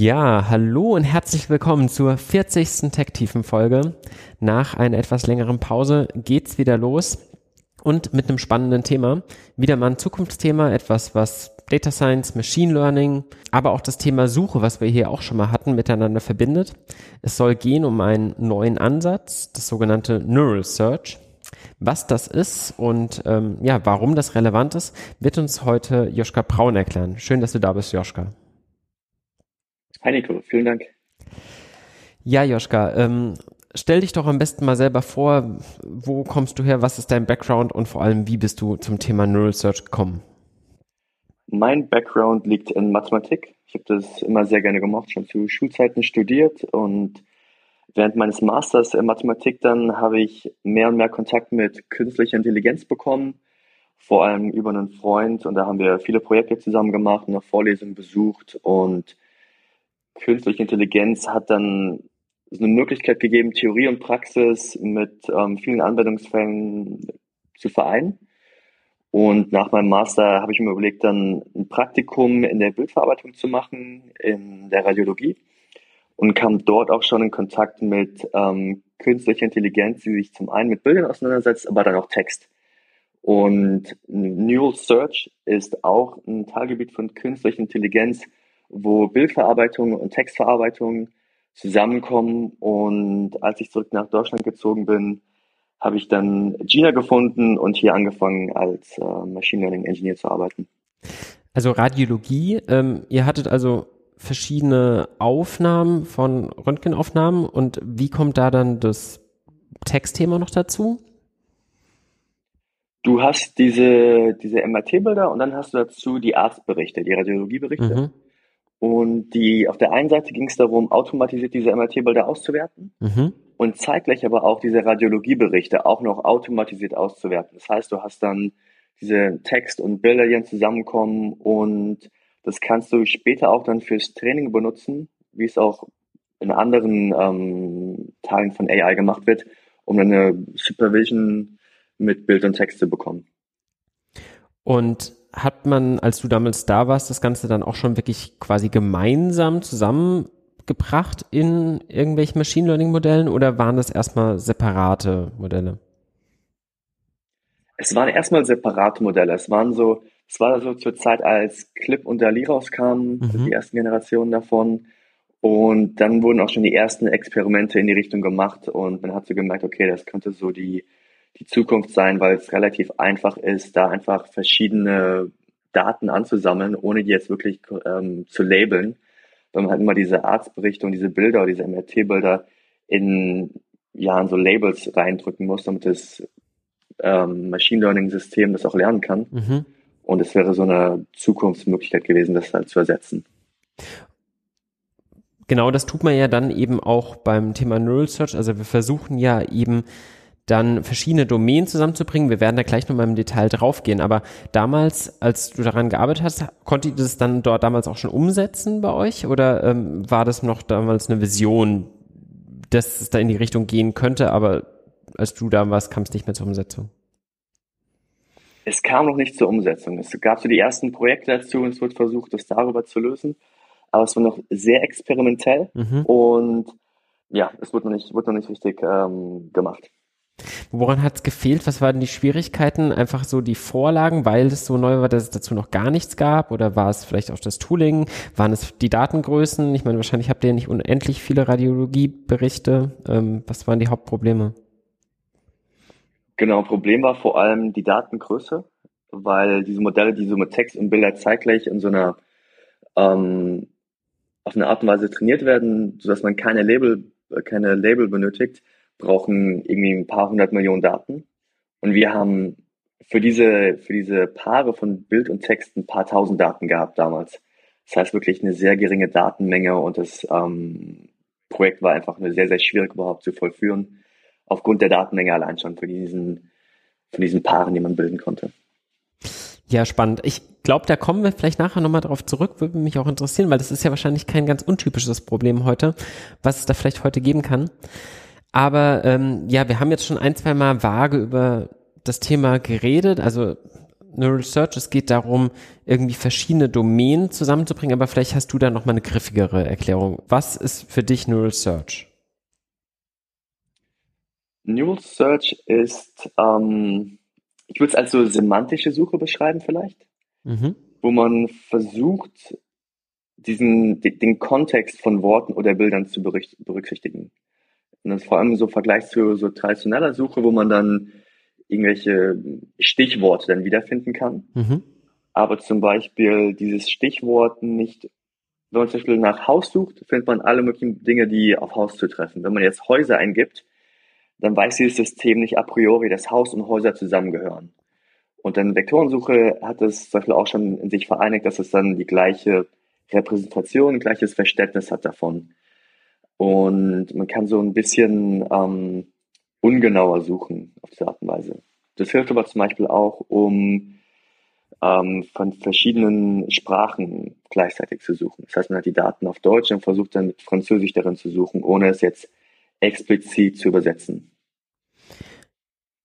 Ja, hallo und herzlich willkommen zur 40. Tech-Tiefen-Folge. Nach einer etwas längeren Pause geht's wieder los und mit einem spannenden Thema. Wieder mal ein Zukunftsthema, etwas, was Data Science, Machine Learning, aber auch das Thema Suche, was wir hier auch schon mal hatten, miteinander verbindet. Es soll gehen um einen neuen Ansatz, das sogenannte Neural Search. Was das ist und ähm, ja, warum das relevant ist, wird uns heute Joschka Braun erklären. Schön, dass du da bist, Joschka. Hi Nico, vielen Dank. Ja, Joschka, ähm, stell dich doch am besten mal selber vor, wo kommst du her, was ist dein Background? Und vor allem, wie bist du zum Thema Neural Search gekommen? Mein Background liegt in Mathematik. Ich habe das immer sehr gerne gemacht, schon zu Schulzeiten studiert. Und während meines Masters in Mathematik dann habe ich mehr und mehr Kontakt mit künstlicher Intelligenz bekommen, vor allem über einen Freund. Und da haben wir viele Projekte zusammen gemacht, eine Vorlesung besucht. Und künstliche Intelligenz hat dann eine Möglichkeit gegeben, Theorie und Praxis mit ähm, vielen Anwendungsfällen zu vereinen. Und nach meinem Master habe ich mir überlegt, dann ein Praktikum in der Bildverarbeitung zu machen, in der Radiologie. Und kam dort auch schon in Kontakt mit ähm, künstlicher Intelligenz, die sich zum einen mit Bildern auseinandersetzt, aber dann auch Text. Und Neural Search ist auch ein Teilgebiet von künstlicher Intelligenz, wo Bildverarbeitung und Textverarbeitung zusammenkommen. Und als ich zurück nach Deutschland gezogen bin, habe ich dann Gina gefunden und hier angefangen als äh, Machine Learning Engineer zu arbeiten. Also Radiologie, ähm, ihr hattet also verschiedene Aufnahmen von Röntgenaufnahmen und wie kommt da dann das Textthema noch dazu? Du hast diese, diese MRT-Bilder und dann hast du dazu die Arztberichte, die Radiologieberichte. Mhm. Und die, auf der einen Seite ging es darum, automatisiert diese MRT-Bilder auszuwerten mhm. und zeitgleich aber auch diese Radiologieberichte auch noch automatisiert auszuwerten. Das heißt, du hast dann diese Text und Bilder, die dann zusammenkommen und das kannst du später auch dann fürs Training benutzen, wie es auch in anderen ähm, Teilen von AI gemacht wird, um dann eine Supervision mit Bild und Text zu bekommen. Und hat man, als du damals da warst, das Ganze dann auch schon wirklich quasi gemeinsam zusammengebracht in irgendwelchen Machine Learning Modellen oder waren das erstmal separate Modelle? Es waren erstmal separate Modelle. Es waren so, es war so zur Zeit, als Clip und Dali rauskamen, mhm. die ersten Generationen davon. Und dann wurden auch schon die ersten Experimente in die Richtung gemacht und man hat so gemerkt, okay, das könnte so die die Zukunft sein, weil es relativ einfach ist, da einfach verschiedene Daten anzusammeln, ohne die jetzt wirklich ähm, zu labeln. Weil man halt immer diese Arztberichte und diese Bilder, diese MRT-Bilder in, ja, in so Labels reindrücken muss, damit das ähm, Machine Learning-System das auch lernen kann. Mhm. Und es wäre so eine Zukunftsmöglichkeit gewesen, das halt zu ersetzen. Genau, das tut man ja dann eben auch beim Thema Neural Search. Also wir versuchen ja eben dann verschiedene Domänen zusammenzubringen. Wir werden da gleich nochmal im Detail draufgehen. Aber damals, als du daran gearbeitet hast, konntet ihr das dann dort damals auch schon umsetzen bei euch? Oder ähm, war das noch damals eine Vision, dass es da in die Richtung gehen könnte, aber als du da warst, kam es nicht mehr zur Umsetzung? Es kam noch nicht zur Umsetzung. Es gab so die ersten Projekte dazu und es wird versucht, das darüber zu lösen. Aber es war noch sehr experimentell mhm. und ja, es wird noch nicht, wird noch nicht richtig ähm, gemacht. Woran hat es gefehlt? Was waren die Schwierigkeiten? Einfach so die Vorlagen, weil es so neu war, dass es dazu noch gar nichts gab? Oder war es vielleicht auch das Tooling? Waren es die Datengrößen? Ich meine, wahrscheinlich habt ihr nicht unendlich viele Radiologieberichte. Ähm, was waren die Hauptprobleme? Genau, Problem war vor allem die Datengröße, weil diese Modelle, die so mit Text und Bilder zeitgleich in so einer ähm, auf eine Art und Weise trainiert werden, sodass man keine Label, keine Label benötigt, brauchen irgendwie ein paar hundert Millionen Daten. Und wir haben für diese, für diese Paare von Bild und Text ein paar tausend Daten gehabt damals. Das heißt wirklich eine sehr geringe Datenmenge und das ähm, Projekt war einfach nur sehr, sehr schwierig überhaupt zu vollführen, aufgrund der Datenmenge allein schon von diesen, von diesen Paaren, die man bilden konnte. Ja, spannend. Ich glaube, da kommen wir vielleicht nachher nochmal darauf zurück, würde mich auch interessieren, weil das ist ja wahrscheinlich kein ganz untypisches Problem heute, was es da vielleicht heute geben kann. Aber ähm, ja, wir haben jetzt schon ein, zwei Mal vage über das Thema geredet. Also Neural Search, es geht darum, irgendwie verschiedene Domänen zusammenzubringen, aber vielleicht hast du da nochmal eine griffigere Erklärung. Was ist für dich Neural Search? Neural Search ist ähm, ich würde es als so semantische Suche beschreiben vielleicht, mhm. wo man versucht, diesen, den Kontext von Worten oder Bildern zu berücksichtigen. Und das ist vor allem so im Vergleich zu so traditioneller Suche, wo man dann irgendwelche Stichworte dann wiederfinden kann. Mhm. Aber zum Beispiel dieses Stichwort nicht, wenn man zum Beispiel nach Haus sucht, findet man alle möglichen Dinge, die auf Haus zu treffen. Wenn man jetzt Häuser eingibt, dann weiß dieses System nicht a priori, dass Haus und Häuser zusammengehören. Und dann Vektorensuche hat es zum Beispiel auch schon in sich vereinigt, dass es dann die gleiche Repräsentation, gleiches Verständnis hat davon. Und man kann so ein bisschen ähm, ungenauer suchen auf diese Art und Weise. Das hilft aber zum Beispiel auch, um ähm, von verschiedenen Sprachen gleichzeitig zu suchen. Das heißt, man hat die Daten auf Deutsch und versucht dann mit Französisch darin zu suchen, ohne es jetzt explizit zu übersetzen.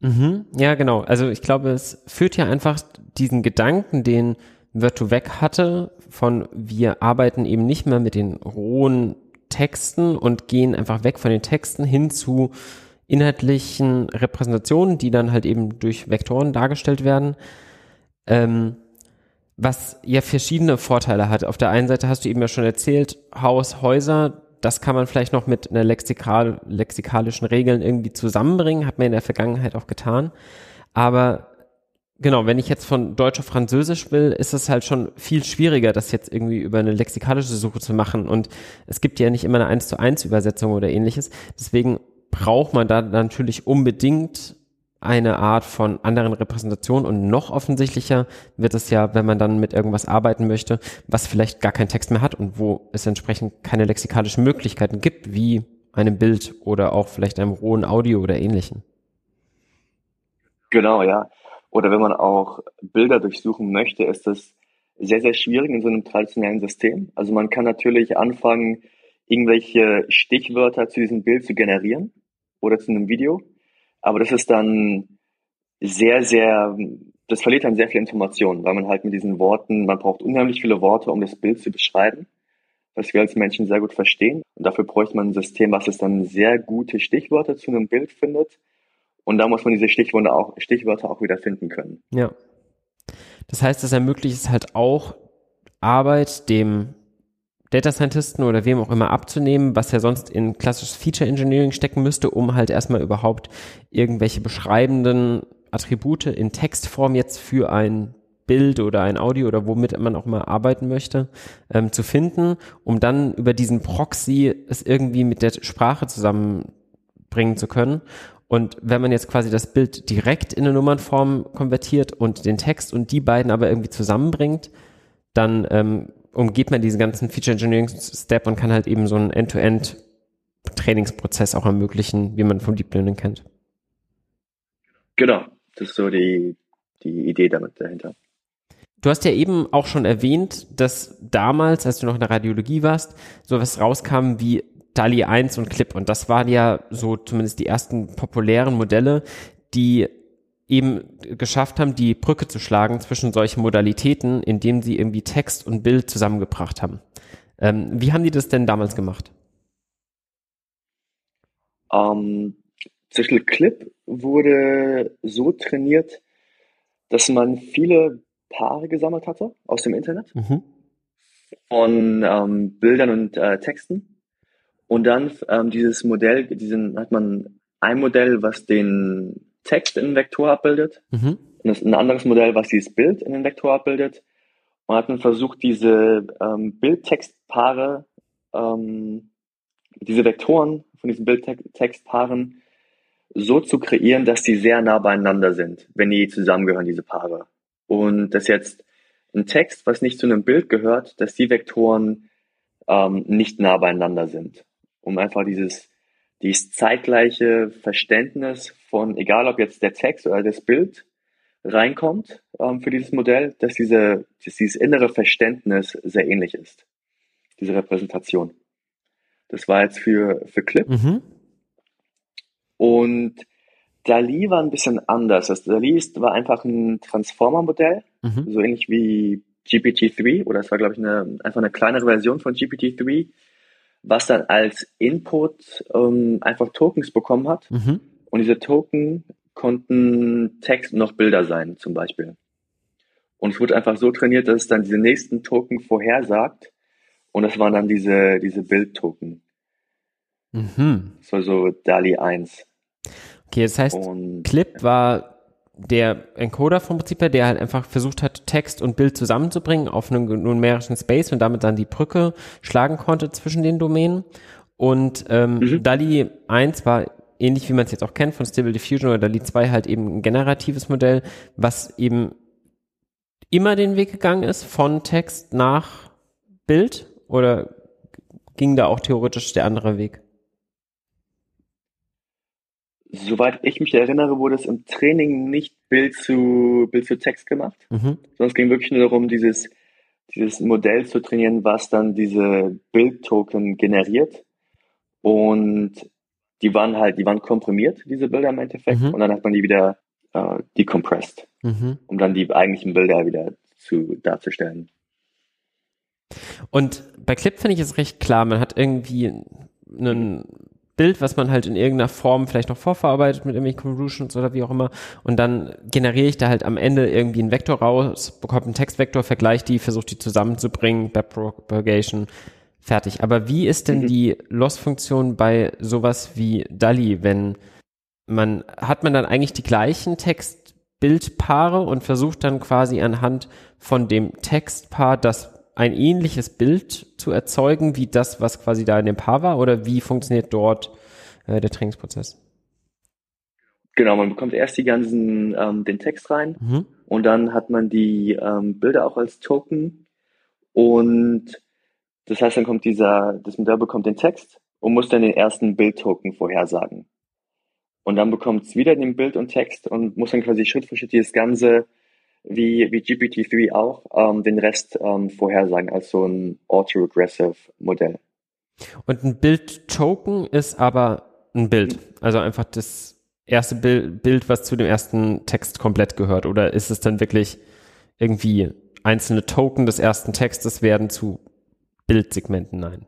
Mhm, ja, genau. Also ich glaube, es führt ja einfach diesen Gedanken, den Virtu-Weg hatte, von wir arbeiten eben nicht mehr mit den rohen Texten und gehen einfach weg von den Texten hin zu inhaltlichen Repräsentationen, die dann halt eben durch Vektoren dargestellt werden. Ähm, was ja verschiedene Vorteile hat. Auf der einen Seite hast du eben ja schon erzählt, Haus, Häuser, das kann man vielleicht noch mit einer lexikal, lexikalischen Regeln irgendwie zusammenbringen, hat man in der Vergangenheit auch getan. Aber genau, wenn ich jetzt von Deutsch auf Französisch will, ist es halt schon viel schwieriger, das jetzt irgendwie über eine lexikalische Suche zu machen. Und es gibt ja nicht immer eine 1 zu 1 Übersetzung oder ähnliches. Deswegen braucht man da natürlich unbedingt eine Art von anderen Repräsentation und noch offensichtlicher wird es ja, wenn man dann mit irgendwas arbeiten möchte, was vielleicht gar keinen Text mehr hat und wo es entsprechend keine lexikalischen Möglichkeiten gibt, wie einem Bild oder auch vielleicht einem rohen Audio oder ähnlichen. Genau, ja. Oder wenn man auch Bilder durchsuchen möchte, ist das sehr, sehr schwierig in so einem traditionellen System. Also man kann natürlich anfangen, irgendwelche Stichwörter zu diesem Bild zu generieren oder zu einem Video. Aber das ist dann sehr, sehr, das verliert dann sehr viel Information, weil man halt mit diesen Worten, man braucht unheimlich viele Worte, um das Bild zu beschreiben, was wir als Menschen sehr gut verstehen. Und dafür bräuchte man ein System, was es dann sehr gute Stichwörter zu einem Bild findet. Und da muss man diese Stichwörter auch, Stichwörter auch wieder finden können. Ja. Das heißt, es ermöglicht es halt auch, Arbeit dem Data Scientisten oder wem auch immer abzunehmen, was ja sonst in klassisches Feature Engineering stecken müsste, um halt erstmal überhaupt irgendwelche beschreibenden Attribute in Textform jetzt für ein Bild oder ein Audio oder womit man auch mal arbeiten möchte, ähm, zu finden, um dann über diesen Proxy es irgendwie mit der Sprache zusammenbringen zu können. Und wenn man jetzt quasi das Bild direkt in eine Nummernform konvertiert und den Text und die beiden aber irgendwie zusammenbringt, dann ähm, umgeht man diesen ganzen Feature Engineering Step und kann halt eben so einen End-to-End Trainingsprozess auch ermöglichen, wie man vom Deep Learning kennt. Genau, das ist so die, die Idee damit dahinter. Du hast ja eben auch schon erwähnt, dass damals, als du noch in der Radiologie warst, sowas rauskam wie DALI 1 und Clip. Und das waren ja so zumindest die ersten populären Modelle, die eben geschafft haben, die Brücke zu schlagen zwischen solchen Modalitäten, indem sie irgendwie Text und Bild zusammengebracht haben. Ähm, wie haben die das denn damals gemacht? Ähm, Social Clip wurde so trainiert, dass man viele Paare gesammelt hatte aus dem Internet mhm. von ähm, Bildern und äh, Texten. Und dann ähm, dieses Modell, diesen hat man ein Modell, was den Text in den Vektor abbildet. Mhm. Und ein anderes Modell, was dieses Bild in den Vektor abbildet. Und hat dann versucht, diese ähm, Bild-Text-Paare, ähm, diese Vektoren von diesen Bild-Text-Paaren so zu kreieren, dass die sehr nah beieinander sind, wenn die zusammengehören, diese Paare. Und dass jetzt ein Text, was nicht zu einem Bild gehört, dass die Vektoren ähm, nicht nah beieinander sind. Um einfach dieses, dieses zeitgleiche Verständnis von, egal ob jetzt der Text oder das Bild reinkommt ähm, für dieses Modell, dass, diese, dass dieses innere Verständnis sehr ähnlich ist, diese Repräsentation. Das war jetzt für, für Clip. Mhm. Und Dali war ein bisschen anders. Das Dali ist, war einfach ein Transformer-Modell, mhm. so ähnlich wie GPT-3 oder es war, glaube ich, eine, einfach eine kleinere Version von GPT-3, was dann als Input ähm, einfach Tokens bekommen hat. Mhm. Und diese Token konnten Text noch Bilder sein, zum Beispiel. Und es wurde einfach so trainiert, dass es dann diese nächsten Token vorhersagt. Und das waren dann diese, diese Bildtoken. Mhm. Das war so DALI 1. Okay, das heißt, und, Clip war der Encoder vom Prinzip her, der halt einfach versucht hat, Text und Bild zusammenzubringen auf einem numerischen Space und damit dann die Brücke schlagen konnte zwischen den Domänen. Und ähm, mhm. DALI 1 war ähnlich wie man es jetzt auch kennt von Stable Diffusion oder DALI 2 halt eben ein generatives Modell, was eben immer den Weg gegangen ist von Text nach Bild oder ging da auch theoretisch der andere Weg? Soweit ich mich erinnere, wurde es im Training nicht Bild zu, Bild zu Text gemacht, mhm. sondern es ging wirklich nur darum, dieses, dieses Modell zu trainieren, was dann diese Bildtoken generiert. Und die waren halt, die waren komprimiert, diese Bilder im Endeffekt, mhm. und dann hat man die wieder äh, decompressed, mhm. um dann die eigentlichen Bilder wieder zu darzustellen. Und bei Clip finde ich es recht klar, man hat irgendwie einen Bild, was man halt in irgendeiner Form vielleicht noch vorverarbeitet mit irgendwelchen Convolutions oder wie auch immer. Und dann generiere ich da halt am Ende irgendwie einen Vektor raus, bekomme einen Textvektor, vergleiche die, versuche die zusammenzubringen, Backpropagation, fertig. Aber wie ist denn mhm. die Loss-Funktion bei sowas wie DALI, wenn man, hat man dann eigentlich die gleichen Text-Bild-Paare und versucht dann quasi anhand von dem Textpaar das ein ähnliches Bild zu erzeugen, wie das, was quasi da in dem Paar war? Oder wie funktioniert dort äh, der Trainingsprozess? Genau, man bekommt erst die ganzen, ähm, den Text rein mhm. und dann hat man die ähm, Bilder auch als Token und das heißt, dann kommt dieser, das Modell bekommt den Text und muss dann den ersten Bildtoken vorhersagen. Und dann bekommt es wieder den Bild und Text und muss dann quasi Schritt für Schritt dieses ganze wie, wie GPT-3 auch, ähm, den Rest ähm, vorhersagen als so ein Autoregressive Modell. Und ein Bild-Token ist aber ein Bild, also einfach das erste Bild, Bild, was zu dem ersten Text komplett gehört, oder ist es dann wirklich irgendwie einzelne Token des ersten Textes werden zu Bildsegmenten? Nein.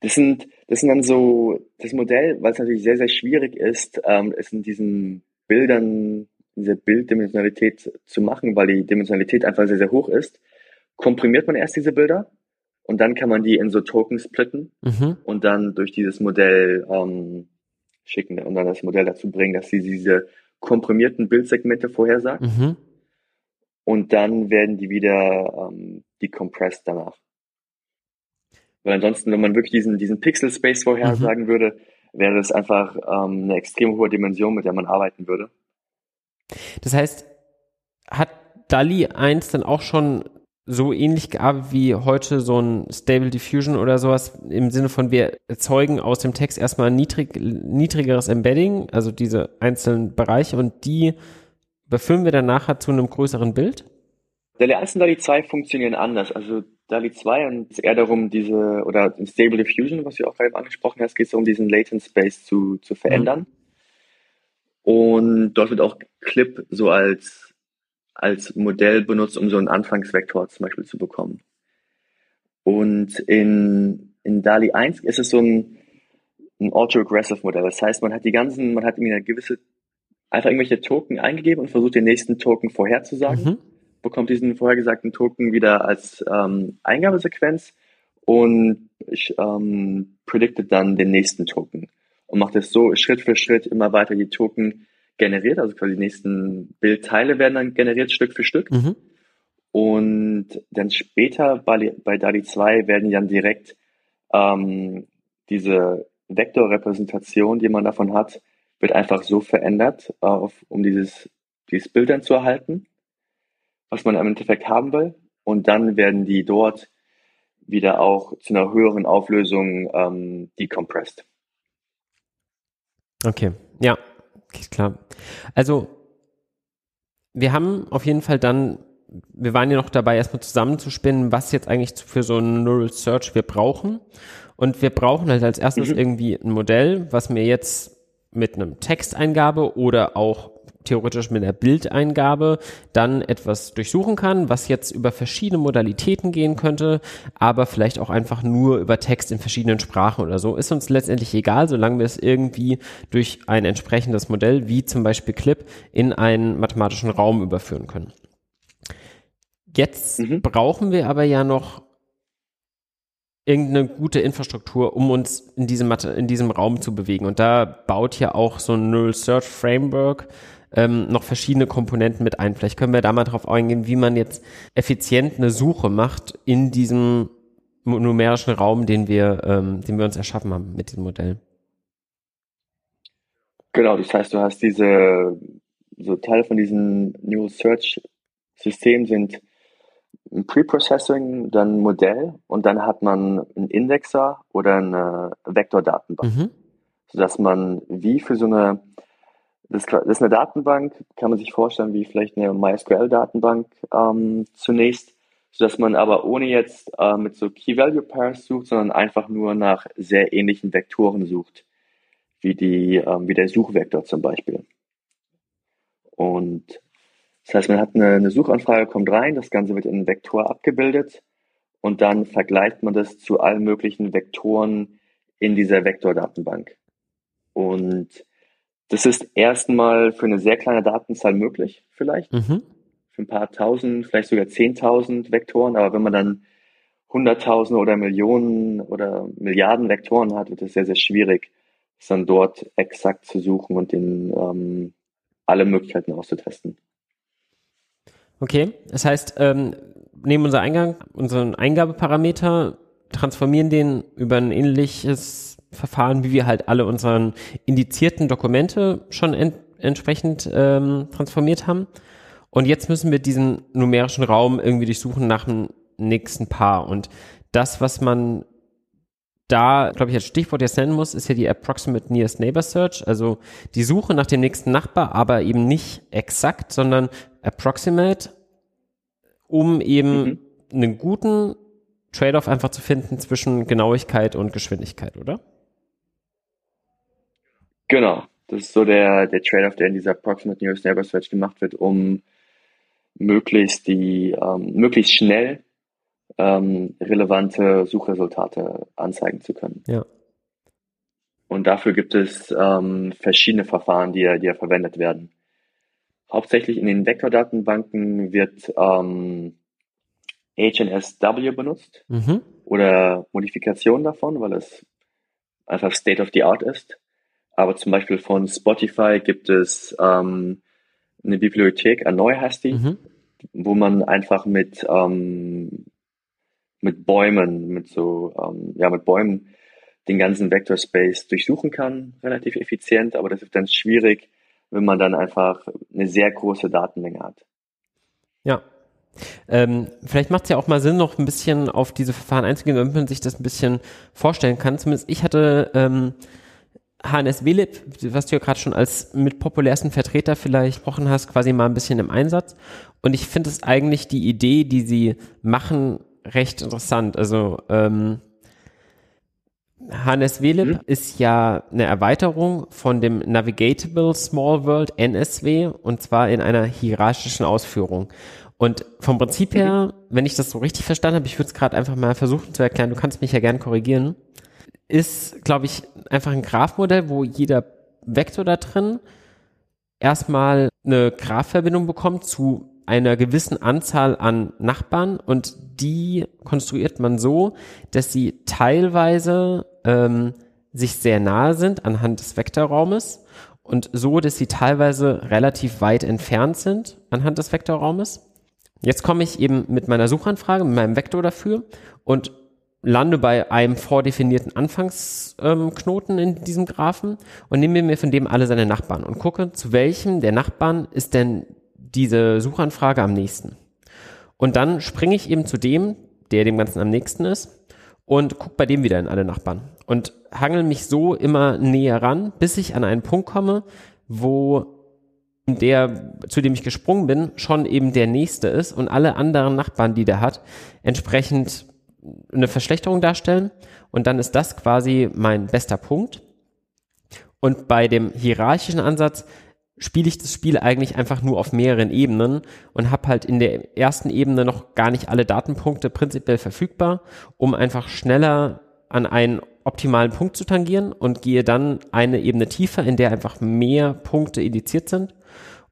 Das sind, das sind dann so, das Modell, weil es natürlich sehr, sehr schwierig ist, ähm, es in diesen Bildern diese Bilddimensionalität zu machen, weil die Dimensionalität einfach sehr, sehr hoch ist, komprimiert man erst diese Bilder und dann kann man die in so Tokens splitten mhm. und dann durch dieses Modell ähm, schicken und dann das Modell dazu bringen, dass sie diese komprimierten Bildsegmente vorhersagt. Mhm. Und dann werden die wieder ähm, decompressed danach. Weil ansonsten, wenn man wirklich diesen, diesen Pixel Space vorhersagen mhm. würde, wäre das einfach ähm, eine extrem hohe Dimension, mit der man arbeiten würde. Das heißt, hat DALI 1 dann auch schon so ähnlich gearbeitet wie heute so ein Stable Diffusion oder sowas im Sinne von wir erzeugen aus dem Text erstmal ein niedrig, niedrigeres Embedding, also diese einzelnen Bereiche und die befüllen wir dann nachher zu einem größeren Bild? DALI 1 und DALI 2 funktionieren anders. Also DALI 2 und es eher darum, diese, oder im Stable Diffusion, was du auch gerade angesprochen hast, geht es um diesen Latent Space zu, zu verändern. Mhm. Und dort wird auch Clip so als, als Modell benutzt, um so einen Anfangsvektor zum Beispiel zu bekommen. Und in, in DALI 1 ist es so ein, ein Autoaggressive Modell. Das heißt, man hat die ganzen, man hat irgendwie eine gewisse, einfach irgendwelche Token eingegeben und versucht den nächsten Token vorherzusagen, mhm. bekommt diesen vorhergesagten Token wieder als ähm, Eingabesequenz und ähm, predicted dann den nächsten Token und macht es so Schritt für Schritt immer weiter die Token generiert, also quasi die nächsten Bildteile werden dann generiert Stück für Stück. Mhm. Und dann später bei, bei DALI 2 werden dann direkt ähm, diese Vektorrepräsentation, die man davon hat, wird einfach so verändert, auf, um dieses, dieses Bild dann zu erhalten, was man im Endeffekt haben will. Und dann werden die dort wieder auch zu einer höheren Auflösung ähm, decompressed. Okay, ja, klar. Also wir haben auf jeden Fall dann, wir waren ja noch dabei, erstmal zusammenzuspinnen, was jetzt eigentlich für so ein Neural Search wir brauchen. Und wir brauchen halt als erstes mhm. irgendwie ein Modell, was mir jetzt mit einem Texteingabe oder auch theoretisch mit einer Bildeingabe dann etwas durchsuchen kann, was jetzt über verschiedene Modalitäten gehen könnte, aber vielleicht auch einfach nur über Text in verschiedenen Sprachen oder so. Ist uns letztendlich egal, solange wir es irgendwie durch ein entsprechendes Modell, wie zum Beispiel Clip, in einen mathematischen Raum überführen können. Jetzt mhm. brauchen wir aber ja noch irgendeine gute Infrastruktur, um uns in diesem, in diesem Raum zu bewegen. Und da baut ja auch so ein Neural Search Framework ähm, noch verschiedene Komponenten mit ein. Vielleicht können wir da mal drauf eingehen, wie man jetzt effizient eine Suche macht in diesem numerischen Raum, den wir, ähm, den wir uns erschaffen haben mit diesem Modell. Genau, das heißt, du hast diese, so Teile von diesem Neural Search System sind ein Preprocessing, dann ein Modell und dann hat man einen Indexer oder eine Vektordatenbank, mhm. sodass man wie für so eine das, ist eine Datenbank, kann man sich vorstellen wie vielleicht eine MySQL-Datenbank ähm, zunächst, sodass man aber ohne jetzt äh, mit so Key-Value-Pairs sucht, sondern einfach nur nach sehr ähnlichen Vektoren sucht, wie, die, ähm, wie der Suchvektor zum Beispiel. Und das heißt, man hat eine, eine Suchanfrage, kommt rein, das Ganze wird in einen Vektor abgebildet und dann vergleicht man das zu allen möglichen Vektoren in dieser Vektordatenbank. Und das ist erstmal für eine sehr kleine Datenzahl möglich, vielleicht. Mhm. Für ein paar tausend, vielleicht sogar zehntausend Vektoren. Aber wenn man dann hunderttausende oder Millionen oder Milliarden Vektoren hat, wird es sehr, sehr schwierig, es dann dort exakt zu suchen und den, ähm, alle Möglichkeiten auszutesten. Okay, das heißt, ähm, nehmen unser Eingang, unseren Eingabeparameter, transformieren den über ein ähnliches Verfahren, wie wir halt alle unseren indizierten Dokumente schon ent entsprechend ähm, transformiert haben. Und jetzt müssen wir diesen numerischen Raum irgendwie durchsuchen nach dem nächsten Paar. Und das, was man da, glaube ich, als Stichwort jetzt nennen muss, ist ja die Approximate Nearest Neighbor Search, also die Suche nach dem nächsten Nachbar, aber eben nicht exakt, sondern approximate, um eben mhm. einen guten Trade-off einfach zu finden zwischen Genauigkeit und Geschwindigkeit, oder? Genau, das ist so der, der Trade-off, der in dieser Approximate Nearest Neighbor Search gemacht wird, um möglichst die, ähm, möglichst schnell ähm, relevante Suchresultate anzeigen zu können. Ja. Und dafür gibt es ähm, verschiedene Verfahren, die ja, die ja verwendet werden. Hauptsächlich in den Vektordatenbanken wird ähm, HNSW benutzt mhm. oder Modifikationen davon, weil es einfach State of the Art ist. Aber zum Beispiel von Spotify gibt es ähm, eine Bibliothek, Anoi heißt die, mhm. wo man einfach mit, ähm, mit Bäumen, mit so, ähm, ja, mit Bäumen den ganzen Vector Space durchsuchen kann, relativ effizient, aber das ist dann schwierig, wenn man dann einfach eine sehr große Datenmenge hat. Ja. Ähm, vielleicht macht es ja auch mal Sinn, noch ein bisschen auf diese Verfahren einzugehen, damit man sich das ein bisschen vorstellen kann. Zumindest ich hatte ähm, Hannes Willip, was du ja gerade schon als mit populärsten Vertreter vielleicht gesprochen hast, quasi mal ein bisschen im Einsatz. Und ich finde es eigentlich die Idee, die sie machen, recht interessant. Also ähm, Hannes Velib mhm. ist ja eine Erweiterung von dem Navigatable Small World NSW und zwar in einer hierarchischen Ausführung. Und vom Prinzip her, mhm. wenn ich das so richtig verstanden habe, ich würde es gerade einfach mal versuchen zu erklären, du kannst mich ja gern korrigieren, ist, glaube ich, einfach ein Graphmodell, wo jeder Vektor da drin erstmal eine Graphverbindung bekommt zu einer gewissen Anzahl an Nachbarn und die konstruiert man so, dass sie teilweise ähm, sich sehr nahe sind anhand des Vektorraumes und so, dass sie teilweise relativ weit entfernt sind anhand des Vektorraumes. Jetzt komme ich eben mit meiner Suchanfrage, mit meinem Vektor dafür und lande bei einem vordefinierten Anfangsknoten ähm, in diesem Graphen und nehme mir von dem alle seine Nachbarn und gucke, zu welchem der Nachbarn ist denn diese Suchanfrage am nächsten. Und dann springe ich eben zu dem, der dem Ganzen am nächsten ist und guck bei dem wieder in alle Nachbarn und hangel mich so immer näher ran, bis ich an einen Punkt komme, wo der, zu dem ich gesprungen bin, schon eben der nächste ist und alle anderen Nachbarn, die der hat, entsprechend eine Verschlechterung darstellen. Und dann ist das quasi mein bester Punkt. Und bei dem hierarchischen Ansatz spiele ich das Spiel eigentlich einfach nur auf mehreren Ebenen und habe halt in der ersten Ebene noch gar nicht alle Datenpunkte prinzipiell verfügbar, um einfach schneller an einen optimalen Punkt zu tangieren und gehe dann eine Ebene tiefer, in der einfach mehr Punkte indiziert sind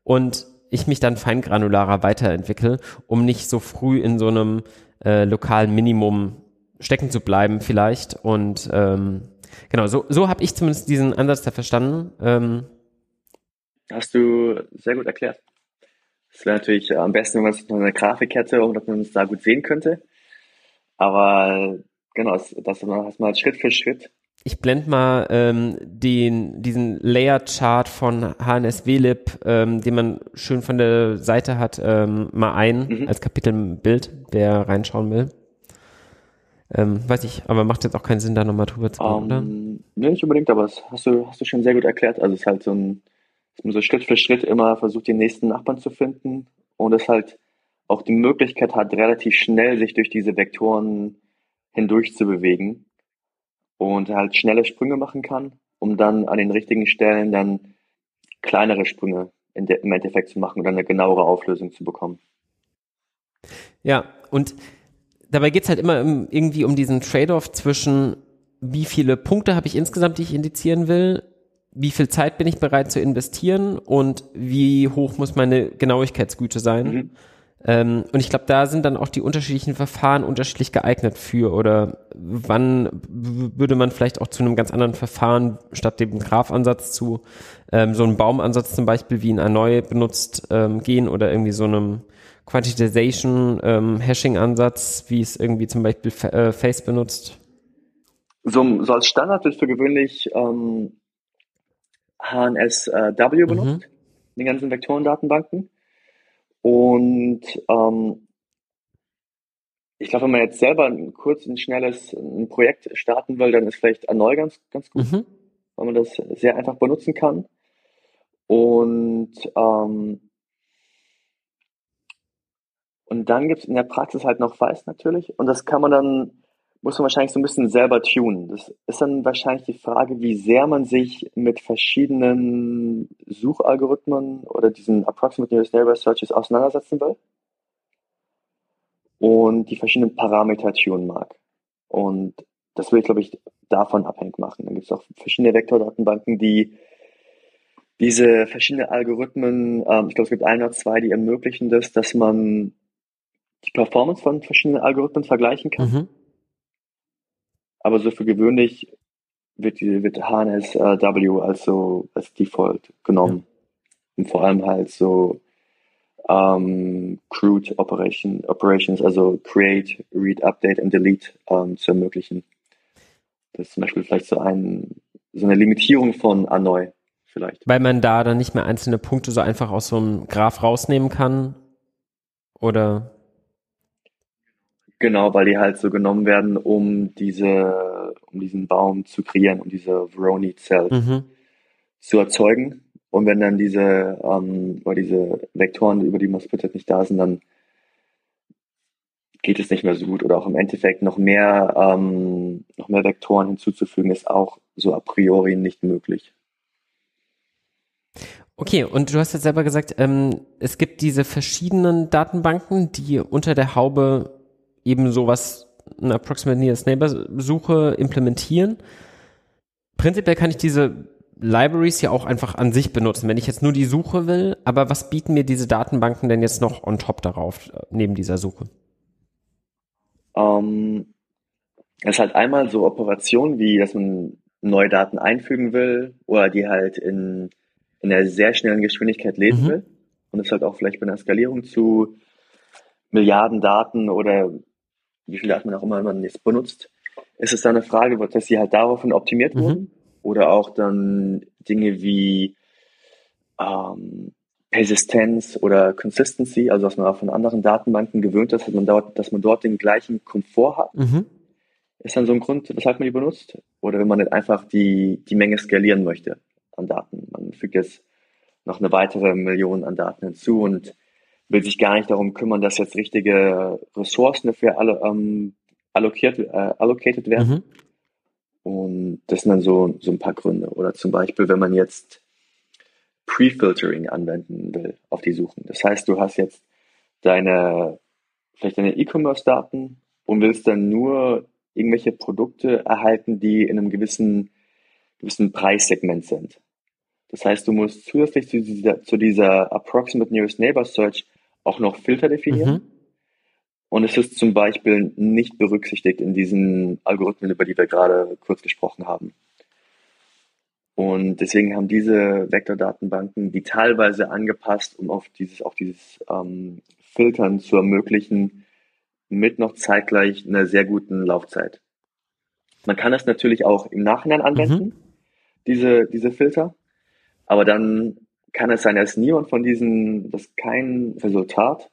und ich mich dann feingranularer weiterentwickle, um nicht so früh in so einem äh, lokalen Minimum stecken zu bleiben vielleicht. Und ähm, genau, so, so habe ich zumindest diesen Ansatz da verstanden. Ähm, Hast du sehr gut erklärt. Es wäre natürlich am besten, wenn man es noch eine Grafik hätte und dass man es da gut sehen könnte. Aber genau, das, man Schritt für Schritt ich blende mal ähm, den, diesen Layer-Chart von HNS-WLib, ähm, den man schön von der Seite hat, ähm, mal ein mhm. als Kapitelbild, wer reinschauen will. Ähm, weiß ich, aber macht jetzt auch keinen Sinn, da nochmal drüber zu reden, um, oder? Nee, nicht unbedingt, aber das hast du, hast du schon sehr gut erklärt. Also es ist halt so ein, dass man so Schritt für Schritt immer versucht, den nächsten Nachbarn zu finden und es halt auch die Möglichkeit hat, relativ schnell sich durch diese Vektoren hindurch zu bewegen und halt schnelle Sprünge machen kann, um dann an den richtigen Stellen dann kleinere Sprünge im Endeffekt zu machen oder eine genauere Auflösung zu bekommen. Ja, und dabei geht es halt immer irgendwie um diesen Trade-off zwischen, wie viele Punkte habe ich insgesamt, die ich indizieren will, wie viel Zeit bin ich bereit zu investieren und wie hoch muss meine Genauigkeitsgüte sein. Mhm. Ähm, und ich glaube, da sind dann auch die unterschiedlichen Verfahren unterschiedlich geeignet für oder wann würde man vielleicht auch zu einem ganz anderen Verfahren statt dem Graph-Ansatz zu ähm, so einem Baumansatz zum Beispiel wie in Anoi benutzt ähm, gehen oder irgendwie so einem Quantization ähm, Hashing-Ansatz, wie es irgendwie zum Beispiel äh, Face benutzt? So, so, als Standard wird für gewöhnlich ähm, HNSW benutzt, mhm. die ganzen Vektorendatenbanken. Und ähm, ich glaube, wenn man jetzt selber ein kurz ein schnelles ein Projekt starten will, dann ist vielleicht Anoi ganz, ganz gut, mhm. weil man das sehr einfach benutzen kann. Und, ähm, und dann gibt es in der Praxis halt noch Weiß natürlich. Und das kann man dann muss man wahrscheinlich so ein bisschen selber tunen. Das ist dann wahrscheinlich die Frage, wie sehr man sich mit verschiedenen Suchalgorithmen oder diesen Approximate Nearest Neighbor Searches auseinandersetzen will und die verschiedenen Parameter tunen mag. Und das will ich, glaube ich, davon abhängig machen. Dann gibt es auch verschiedene Vektordatenbanken, die diese verschiedenen Algorithmen, ähm, ich glaube, es gibt ein oder zwei, die ermöglichen das, dass man die Performance von verschiedenen Algorithmen vergleichen kann. Mhm aber so für gewöhnlich wird, die, wird HNSW als so als Default genommen. Ja. Und vor allem halt so ähm, Crude Operation, Operations, also Create, Read, Update und Delete ähm, zu ermöglichen. Das ist zum Beispiel vielleicht so ein, so eine Limitierung von Anoi vielleicht. Weil man da dann nicht mehr einzelne Punkte so einfach aus so einem Graph rausnehmen kann? Oder? Genau, weil die halt so genommen werden, um diese, um diesen Baum zu kreieren, um diese Veroni Cell mhm. zu erzeugen. Und wenn dann diese, ähm, oder diese Vektoren, über die man splittet, nicht da sind, dann geht es nicht mehr so gut. Oder auch im Endeffekt noch mehr, ähm, noch mehr Vektoren hinzuzufügen, ist auch so a priori nicht möglich. Okay, und du hast jetzt selber gesagt, ähm, es gibt diese verschiedenen Datenbanken, die unter der Haube eben sowas, eine Approximate Nearest Neighbor Suche implementieren. Prinzipiell kann ich diese Libraries ja auch einfach an sich benutzen, wenn ich jetzt nur die Suche will. Aber was bieten mir diese Datenbanken denn jetzt noch on top darauf, neben dieser Suche? Um, es ist halt einmal so Operationen, wie dass man neue Daten einfügen will oder die halt in, in einer sehr schnellen Geschwindigkeit lesen mhm. will. Und es halt auch vielleicht bei einer Skalierung zu Milliarden Daten oder wie viele Daten man auch immer man jetzt benutzt, ist es dann eine Frage, dass sie halt daraufhin optimiert mhm. wurden oder auch dann Dinge wie ähm, Persistenz oder Consistency, also was man auch von anderen Datenbanken gewöhnt ist, dass man dort, dass man dort den gleichen Komfort hat, mhm. ist dann so ein Grund, weshalb man die benutzt. Oder wenn man nicht einfach die, die Menge skalieren möchte an Daten. Man fügt jetzt noch eine weitere Million an Daten hinzu und will sich gar nicht darum kümmern, dass jetzt richtige Ressourcen dafür alle, ähm, allokiert, äh, allocated werden. Mhm. Und das sind dann so, so ein paar Gründe. Oder zum Beispiel, wenn man jetzt Pre-Filtering anwenden will auf die Suchen. Das heißt, du hast jetzt deine, vielleicht deine E-Commerce-Daten und willst dann nur irgendwelche Produkte erhalten, die in einem gewissen, gewissen Preissegment sind. Das heißt, du musst zusätzlich zu dieser, zu dieser Approximate Nearest Neighbor Search auch noch Filter definieren. Mhm. Und es ist zum Beispiel nicht berücksichtigt in diesen Algorithmen, über die wir gerade kurz gesprochen haben. Und deswegen haben diese Vektordatenbanken die teilweise angepasst, um auf dieses, auch dieses ähm, Filtern zu ermöglichen, mit noch zeitgleich einer sehr guten Laufzeit. Man kann das natürlich auch im Nachhinein anwenden, mhm. diese, diese Filter. Aber dann kann es sein, dass niemand von diesen, dass kein Resultat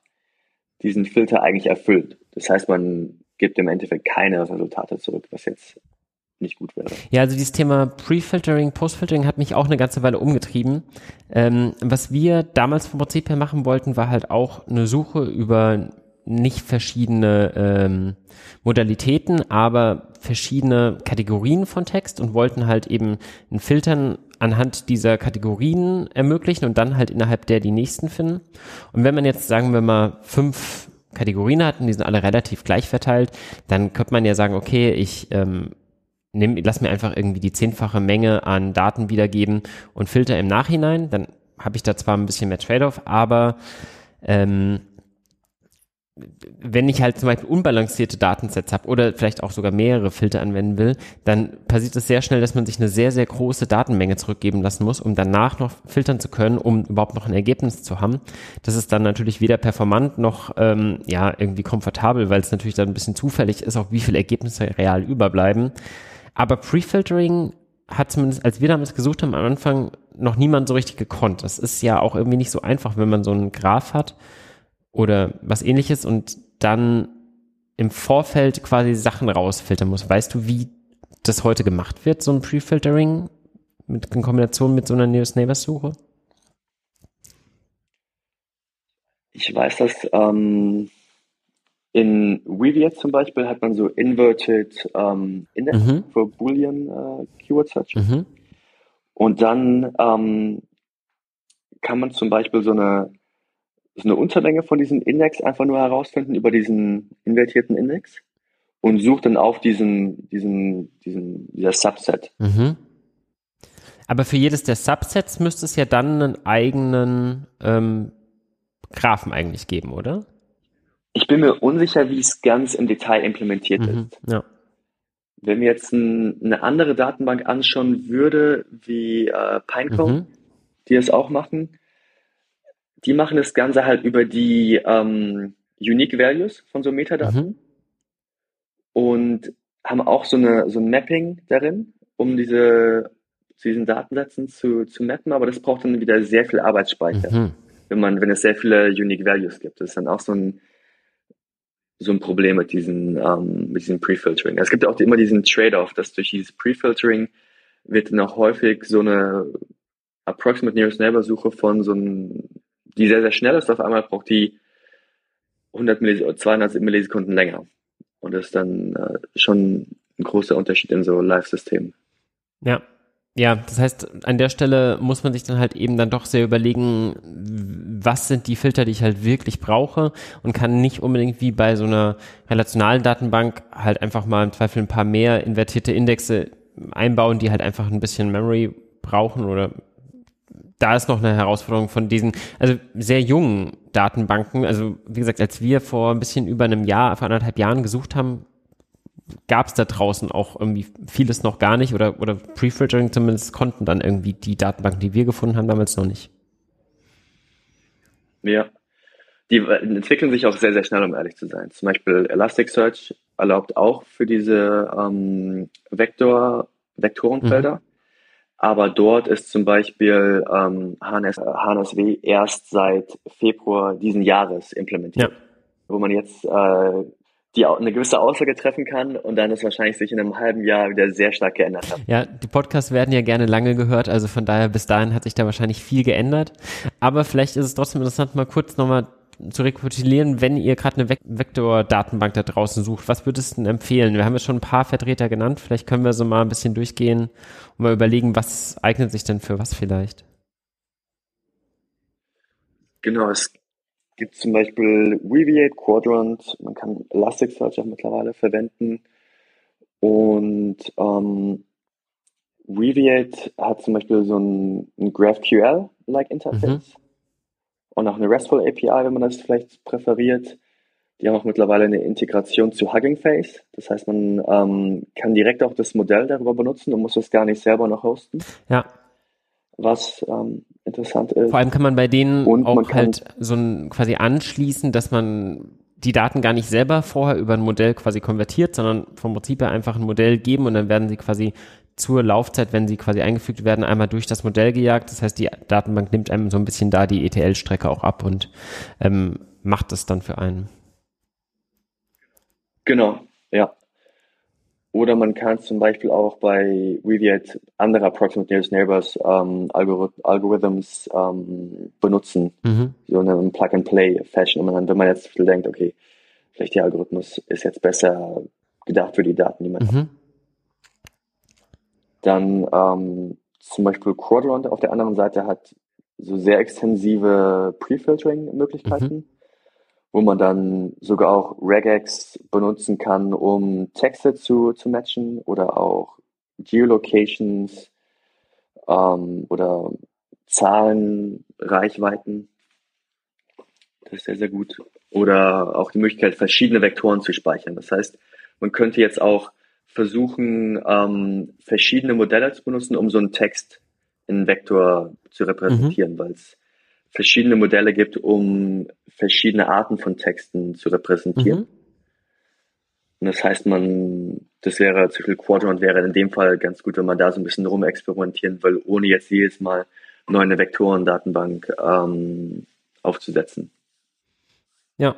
diesen Filter eigentlich erfüllt. Das heißt, man gibt im Endeffekt keine Resultate zurück, was jetzt nicht gut wäre. Ja, also dieses Thema Pre-Filtering, Post-Filtering hat mich auch eine ganze Weile umgetrieben. Ähm, was wir damals vom Prinzip her machen wollten, war halt auch eine Suche über nicht verschiedene ähm, Modalitäten, aber verschiedene Kategorien von Text und wollten halt eben ein Filtern anhand dieser Kategorien ermöglichen und dann halt innerhalb der die nächsten finden. Und wenn man jetzt, sagen wir mal, fünf Kategorien hat und die sind alle relativ gleich verteilt, dann könnte man ja sagen, okay, ich ähm, nehm, lass mir einfach irgendwie die zehnfache Menge an Daten wiedergeben und filter im Nachhinein. Dann habe ich da zwar ein bisschen mehr Trade-off, aber ähm, wenn ich halt zum Beispiel unbalancierte Datensets habe oder vielleicht auch sogar mehrere Filter anwenden will, dann passiert es sehr schnell, dass man sich eine sehr, sehr große Datenmenge zurückgeben lassen muss, um danach noch filtern zu können, um überhaupt noch ein Ergebnis zu haben. Das ist dann natürlich weder performant noch ähm, ja irgendwie komfortabel, weil es natürlich dann ein bisschen zufällig ist, auch wie viele Ergebnisse real überbleiben. Aber Pre-Filtering hat zumindest, als wir damals gesucht haben, am Anfang noch niemand so richtig gekonnt. Das ist ja auch irgendwie nicht so einfach, wenn man so einen Graph hat oder was ähnliches und dann im Vorfeld quasi Sachen rausfiltern muss. Weißt du, wie das heute gemacht wird, so ein Pre-Filtering mit, in Kombination mit so einer Nearest Neighbors Suche? Ich weiß, dass ähm, in Weaviate zum Beispiel hat man so Inverted ähm, Index mhm. für Boolean äh, Keyword Search. Mhm. Und dann ähm, kann man zum Beispiel so eine eine Untermenge von diesem Index einfach nur herausfinden über diesen invertierten Index und sucht dann auf diesen, diesen, diesen, dieser Subset. Mhm. Aber für jedes der Subsets müsste es ja dann einen eigenen ähm, Graphen eigentlich geben, oder? Ich bin mir unsicher, wie es ganz im Detail implementiert mhm, ist. Ja. Wenn mir jetzt ein, eine andere Datenbank anschauen würde, wie äh, Pinecone, mhm. die es auch machen, die machen das Ganze halt über die ähm, Unique Values von so Metadaten mhm. und haben auch so, eine, so ein Mapping darin, um diese, zu diesen Datensätzen zu, zu mappen, aber das braucht dann wieder sehr viel Arbeitsspeicher, mhm. wenn man, wenn es sehr viele Unique Values gibt. Das ist dann auch so ein, so ein Problem mit diesen, ähm, mit diesem Pre-Filtering. Es gibt auch immer diesen Trade-off, dass durch dieses Pre-Filtering wird dann auch häufig so eine Approximate Nearest Neighbor Suche von so einem die sehr, sehr schnell ist, auf einmal braucht die 100 Millisekunden, 200 Millisekunden länger. Und das ist dann äh, schon ein großer Unterschied in so Live-Systemen. Ja. Ja, das heißt, an der Stelle muss man sich dann halt eben dann doch sehr überlegen, was sind die Filter, die ich halt wirklich brauche und kann nicht unbedingt wie bei so einer relationalen Datenbank halt einfach mal im Zweifel ein paar mehr invertierte Indexe einbauen, die halt einfach ein bisschen Memory brauchen oder da ist noch eine Herausforderung von diesen, also sehr jungen Datenbanken. Also wie gesagt, als wir vor ein bisschen über einem Jahr, vor anderthalb Jahren gesucht haben, gab es da draußen auch irgendwie vieles noch gar nicht oder, oder Prefiltering zumindest konnten dann irgendwie die Datenbanken, die wir gefunden haben, damals noch nicht. Ja, die entwickeln sich auch sehr, sehr schnell, um ehrlich zu sein. Zum Beispiel Elasticsearch erlaubt auch für diese ähm, Vektor, Vektorenfelder, mhm. Aber dort ist zum Beispiel ähm, HNS, HNSW erst seit Februar diesen Jahres implementiert. Ja. Wo man jetzt äh, die eine gewisse Aussage treffen kann und dann es wahrscheinlich sich in einem halben Jahr wieder sehr stark geändert hat. Ja, die Podcasts werden ja gerne lange gehört, also von daher bis dahin hat sich da wahrscheinlich viel geändert. Aber vielleicht ist es trotzdem interessant, mal kurz nochmal zu rekapitulieren, wenn ihr gerade eine Vektor-Datenbank da draußen sucht, was würdest du denn empfehlen? Wir haben ja schon ein paar Vertreter genannt, vielleicht können wir so mal ein bisschen durchgehen und mal überlegen, was eignet sich denn für was vielleicht? Genau, es gibt zum Beispiel Weaviate, Quadrant, man kann Elasticsearch auch mittlerweile verwenden und ähm, Weaviate hat zum Beispiel so ein, ein GraphQL-like Interface. Mhm und auch eine RESTful API, wenn man das vielleicht präferiert. Die haben auch mittlerweile eine Integration zu Hugging Face. Das heißt, man ähm, kann direkt auch das Modell darüber benutzen und muss das gar nicht selber noch hosten. Ja. Was ähm, interessant ist. Vor allem kann man bei denen und auch halt so ein quasi anschließen, dass man die Daten gar nicht selber vorher über ein Modell quasi konvertiert, sondern vom Prinzip her einfach ein Modell geben und dann werden sie quasi zur Laufzeit, wenn sie quasi eingefügt werden, einmal durch das Modell gejagt. Das heißt, die Datenbank nimmt einem so ein bisschen da die ETL-Strecke auch ab und ähm, macht es dann für einen. Genau, ja. Oder man kann zum Beispiel auch bei Weaviate andere Approximate Nearest Neighbors ähm, Algorith Algorithms ähm, benutzen, mhm. so in einem Plug-and-Play-Fashion. Wenn man jetzt denkt, okay, vielleicht der Algorithmus ist jetzt besser gedacht für die Daten, die man mhm. hat dann ähm, zum Beispiel Quadrant auf der anderen Seite hat so sehr extensive Pre-Filtering-Möglichkeiten, mhm. wo man dann sogar auch Regex benutzen kann, um Texte zu, zu matchen oder auch Geolocations ähm, oder Zahlen, Reichweiten. Das ist sehr, sehr gut. Oder auch die Möglichkeit, verschiedene Vektoren zu speichern. Das heißt, man könnte jetzt auch versuchen, ähm, verschiedene Modelle zu benutzen, um so einen Text in Vektor zu repräsentieren, mhm. weil es verschiedene Modelle gibt, um verschiedene Arten von Texten zu repräsentieren. Mhm. Und das heißt, man, das wäre, zum Beispiel Quadrant wäre in dem Fall ganz gut, wenn man da so ein bisschen rumexperimentieren will, ohne jetzt jedes Mal neu eine Vektoren-Datenbank ähm, aufzusetzen. Ja.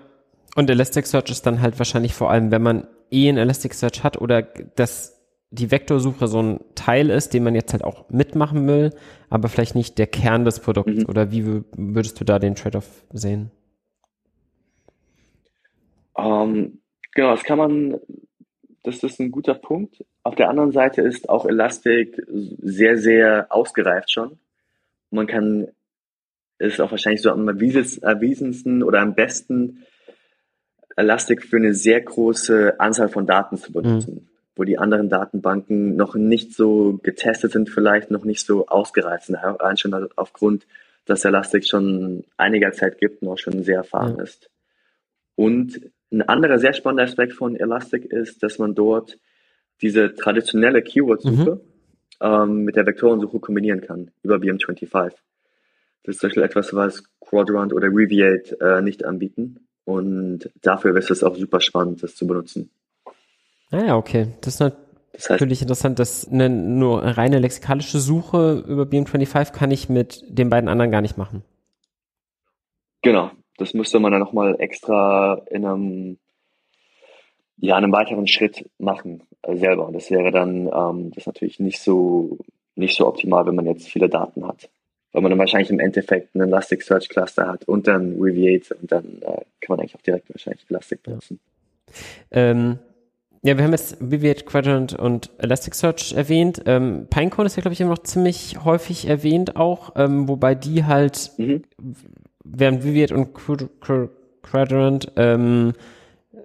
Und Elasticsearch ist dann halt wahrscheinlich vor allem, wenn man eh ein Elasticsearch hat oder dass die Vektorsuche so ein Teil ist, den man jetzt halt auch mitmachen will, aber vielleicht nicht der Kern des Produkts. Mhm. Oder wie würdest du da den Trade-off sehen? Ähm, genau, das kann man, das ist ein guter Punkt. Auf der anderen Seite ist auch Elastic sehr, sehr ausgereift schon. Man kann, ist auch wahrscheinlich so am erwiesensten oder am besten Elastic für eine sehr große Anzahl von Daten zu benutzen, mhm. wo die anderen Datenbanken noch nicht so getestet sind, vielleicht noch nicht so ausgereift sind, allein schon aufgrund, dass Elastic schon einiger Zeit gibt und auch schon sehr erfahren mhm. ist. Und ein anderer sehr spannender Aspekt von Elastic ist, dass man dort diese traditionelle Keyword-Suche mhm. ähm, mit der Vektorensuche kombinieren kann über BM25. Das ist zum Beispiel etwas, was Quadrant oder Reviate äh, nicht anbieten. Und dafür wäre es auch super spannend, das zu benutzen. Ah ja, okay. Das ist natürlich das heißt, interessant, dass eine nur reine lexikalische Suche über BM25 kann ich mit den beiden anderen gar nicht machen. Genau. Das müsste man dann nochmal extra in einem, ja, einem weiteren Schritt machen äh, selber. Und das wäre dann ähm, das natürlich nicht so, nicht so optimal, wenn man jetzt viele Daten hat weil man dann wahrscheinlich im Endeffekt einen Elasticsearch Cluster hat und dann Reviate und dann äh, kann man eigentlich auch direkt wahrscheinlich Elastic benutzen. Ja. Ähm, ja, wir haben jetzt Viviate Quadrant und Elasticsearch erwähnt. Ähm, Pinecone ist ja, glaube ich, immer noch ziemlich häufig erwähnt auch, ähm, wobei die halt, mhm. während Viviate und Quadrant ähm,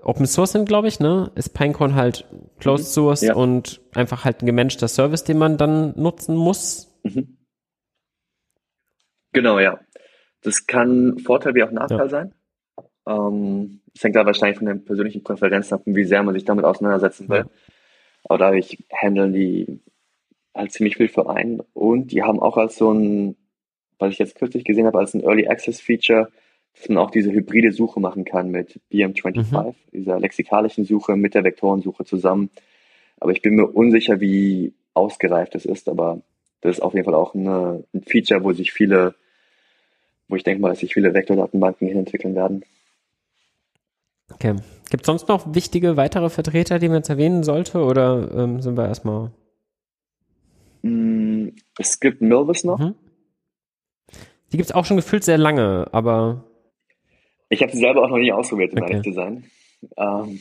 Open Source sind, glaube ich, ne, ist Pinecone halt Closed mhm. Source ja. und einfach halt ein gemanagter Service, den man dann nutzen muss. Mhm. Genau, ja. Das kann Vorteil wie auch Nachteil ja. sein. Ähm, das hängt da wahrscheinlich von den persönlichen Präferenzen ab, wie sehr man sich damit auseinandersetzen will. Ja. Aber dadurch handeln die halt ziemlich viel für einen. Und die haben auch als so ein, was ich jetzt kürzlich gesehen habe, als ein Early Access Feature, dass man auch diese hybride Suche machen kann mit BM25, mhm. dieser lexikalischen Suche mit der Vektorensuche zusammen. Aber ich bin mir unsicher, wie ausgereift es ist, aber das ist auf jeden Fall auch eine, ein Feature, wo sich viele wo ich denke mal, dass sich viele Vektordatenbanken hin entwickeln werden. Okay. Gibt es sonst noch wichtige weitere Vertreter, die man jetzt erwähnen sollte oder ähm, sind wir erstmal? Mm, es gibt Milvis noch. Mhm. Die gibt es auch schon gefühlt sehr lange, aber. Ich habe sie selber auch noch nie ausprobiert, um okay. ehrlich zu sein. Ähm,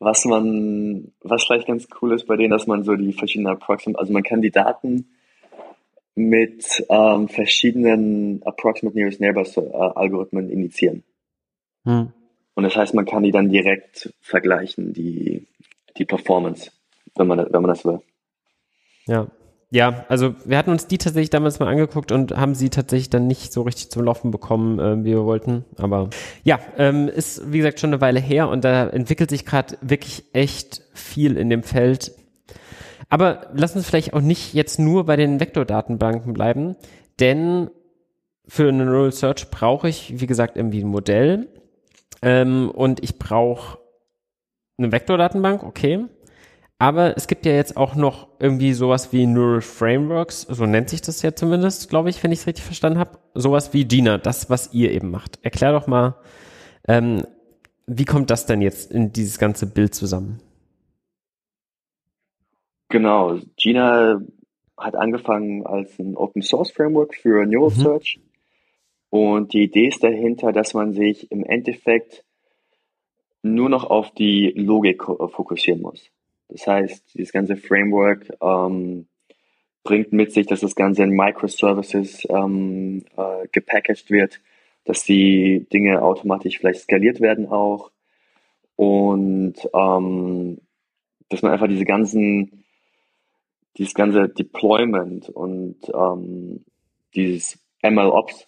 was man, was vielleicht ganz cool ist bei denen, dass man so die verschiedenen Approximate, also man kann die Daten mit ähm, verschiedenen Approximate Nearest Neighbors äh, Algorithmen initiieren. Hm. Und das heißt, man kann die dann direkt vergleichen, die, die Performance, wenn man, wenn man das will. Ja. Ja, also wir hatten uns die tatsächlich damals mal angeguckt und haben sie tatsächlich dann nicht so richtig zum Laufen bekommen, äh, wie wir wollten. Aber ja, ähm, ist wie gesagt schon eine Weile her und da entwickelt sich gerade wirklich echt viel in dem Feld. Aber lass uns vielleicht auch nicht jetzt nur bei den Vektordatenbanken bleiben, denn für eine Neural Search brauche ich, wie gesagt, irgendwie ein Modell ähm, und ich brauche eine Vektordatenbank, okay. Aber es gibt ja jetzt auch noch irgendwie sowas wie Neural Frameworks, so nennt sich das ja zumindest, glaube ich, wenn ich es richtig verstanden habe. Sowas wie Gina, das, was ihr eben macht. Erklär doch mal, ähm, wie kommt das denn jetzt in dieses ganze Bild zusammen? Genau, Gina hat angefangen als ein Open Source Framework für Neural mhm. Search. Und die Idee ist dahinter, dass man sich im Endeffekt nur noch auf die Logik fokussieren muss. Das heißt, dieses ganze Framework ähm, bringt mit sich, dass das Ganze in Microservices ähm, äh, gepackaged wird, dass die Dinge automatisch vielleicht skaliert werden auch und ähm, dass man einfach diese ganzen, dieses ganze Deployment und ähm, dieses MLOps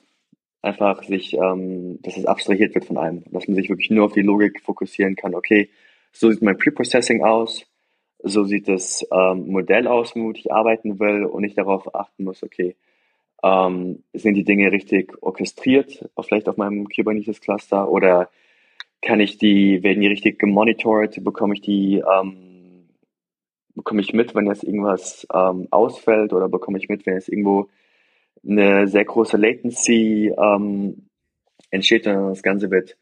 einfach sich, ähm, dass es abstrahiert wird von einem, dass man sich wirklich nur auf die Logik fokussieren kann. Okay, so sieht mein Preprocessing aus. So sieht das ähm, Modell aus, womit ich arbeiten will. Und ich darauf achten muss, okay, ähm, sind die Dinge richtig orchestriert, vielleicht auf meinem Kubernetes-Cluster? Oder kann ich die, werden die richtig gemonitort, bekomme ich die, ähm, bekomme ich mit, wenn jetzt irgendwas ähm, ausfällt oder bekomme ich mit, wenn jetzt irgendwo eine sehr große Latency ähm, entsteht und das Ganze wird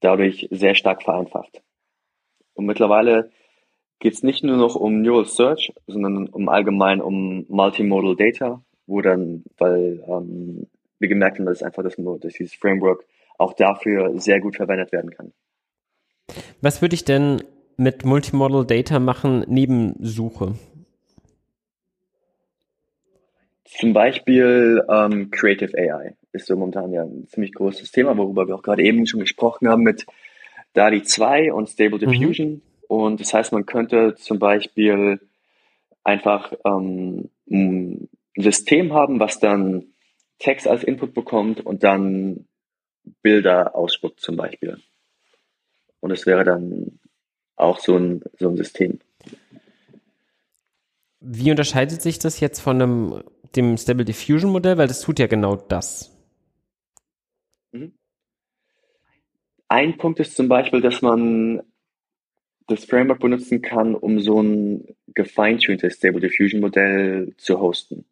dadurch sehr stark vereinfacht. Und mittlerweile geht es nicht nur noch um Neural Search, sondern um allgemein um Multimodal Data, wo dann, weil ähm, wir gemerkt haben, dass einfach das, dass dieses Framework auch dafür sehr gut verwendet werden kann. Was würde ich denn mit Multimodal Data machen neben Suche? Zum Beispiel ähm, Creative AI ist so momentan ja ein ziemlich großes Thema, worüber wir auch gerade eben schon gesprochen haben mit DALI 2 und Stable mhm. Diffusion. Mhm. Und das heißt, man könnte zum Beispiel einfach ähm, ein System haben, was dann Text als Input bekommt und dann Bilder ausspuckt zum Beispiel. Und es wäre dann auch so ein, so ein System. Wie unterscheidet sich das jetzt von einem, dem Stable Diffusion Modell? Weil das tut ja genau das. Mhm. Ein Punkt ist zum Beispiel, dass man das Framework benutzen kann, um so ein gefeintuntes Stable Diffusion Modell zu hosten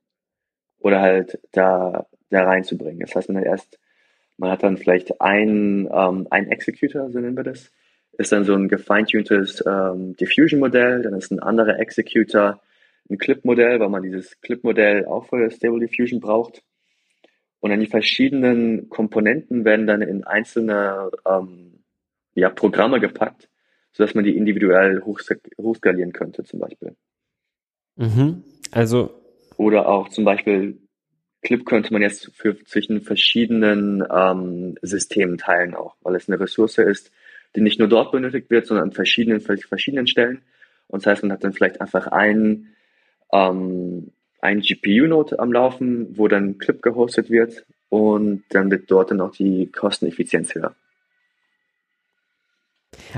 oder halt da, da reinzubringen. Das heißt, man hat erst, man hat dann vielleicht ein, ähm, ein Executor, so nennen wir das, ist dann so ein gefeintuntes ähm, Diffusion Modell, dann ist ein anderer Executor ein Clip-Modell, weil man dieses Clip-Modell auch für Stable Diffusion braucht. Und dann die verschiedenen Komponenten werden dann in einzelne ähm, ja, Programme gepackt, sodass man die individuell hochskalieren könnte zum Beispiel. Mhm. Also oder auch zum Beispiel Clip könnte man jetzt für zwischen verschiedenen ähm, Systemen teilen auch, weil es eine Ressource ist, die nicht nur dort benötigt wird, sondern an verschiedenen verschiedenen Stellen. Und das heißt, man hat dann vielleicht einfach einen ähm, ein GPU-Node am Laufen, wo dann Clip gehostet wird und dann wird dort dann auch die Kosteneffizienz höher.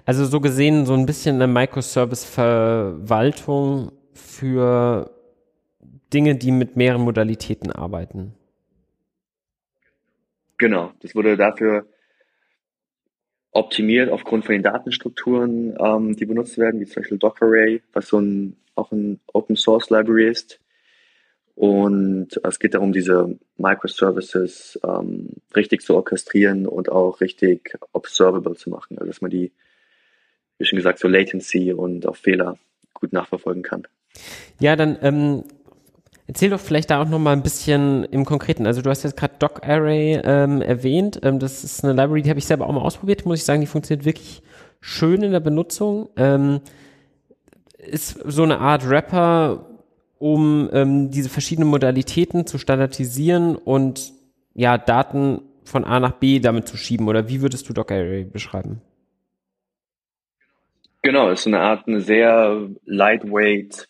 Also so gesehen so ein bisschen eine Microservice-Verwaltung für Dinge, die mit mehreren Modalitäten arbeiten. Genau, das wurde dafür optimiert aufgrund von den Datenstrukturen, ähm, die benutzt werden, wie zum Beispiel Dockeray, was so ein, auch ein Open Source Library ist. Und es geht darum, diese Microservices ähm, richtig zu orchestrieren und auch richtig observable zu machen. Also dass man die, wie schon gesagt, so Latency und auch Fehler gut nachverfolgen kann. Ja, dann ähm, erzähl doch vielleicht da auch noch mal ein bisschen im Konkreten. Also du hast jetzt gerade Doc Array ähm, erwähnt. Ähm, das ist eine Library, die habe ich selber auch mal ausprobiert. Muss ich sagen, die funktioniert wirklich schön in der Benutzung. Ähm, ist so eine Art Wrapper um ähm, diese verschiedenen Modalitäten zu standardisieren und ja, Daten von A nach B damit zu schieben? Oder wie würdest du Docker Array beschreiben? Genau, ist eine Art, eine sehr lightweight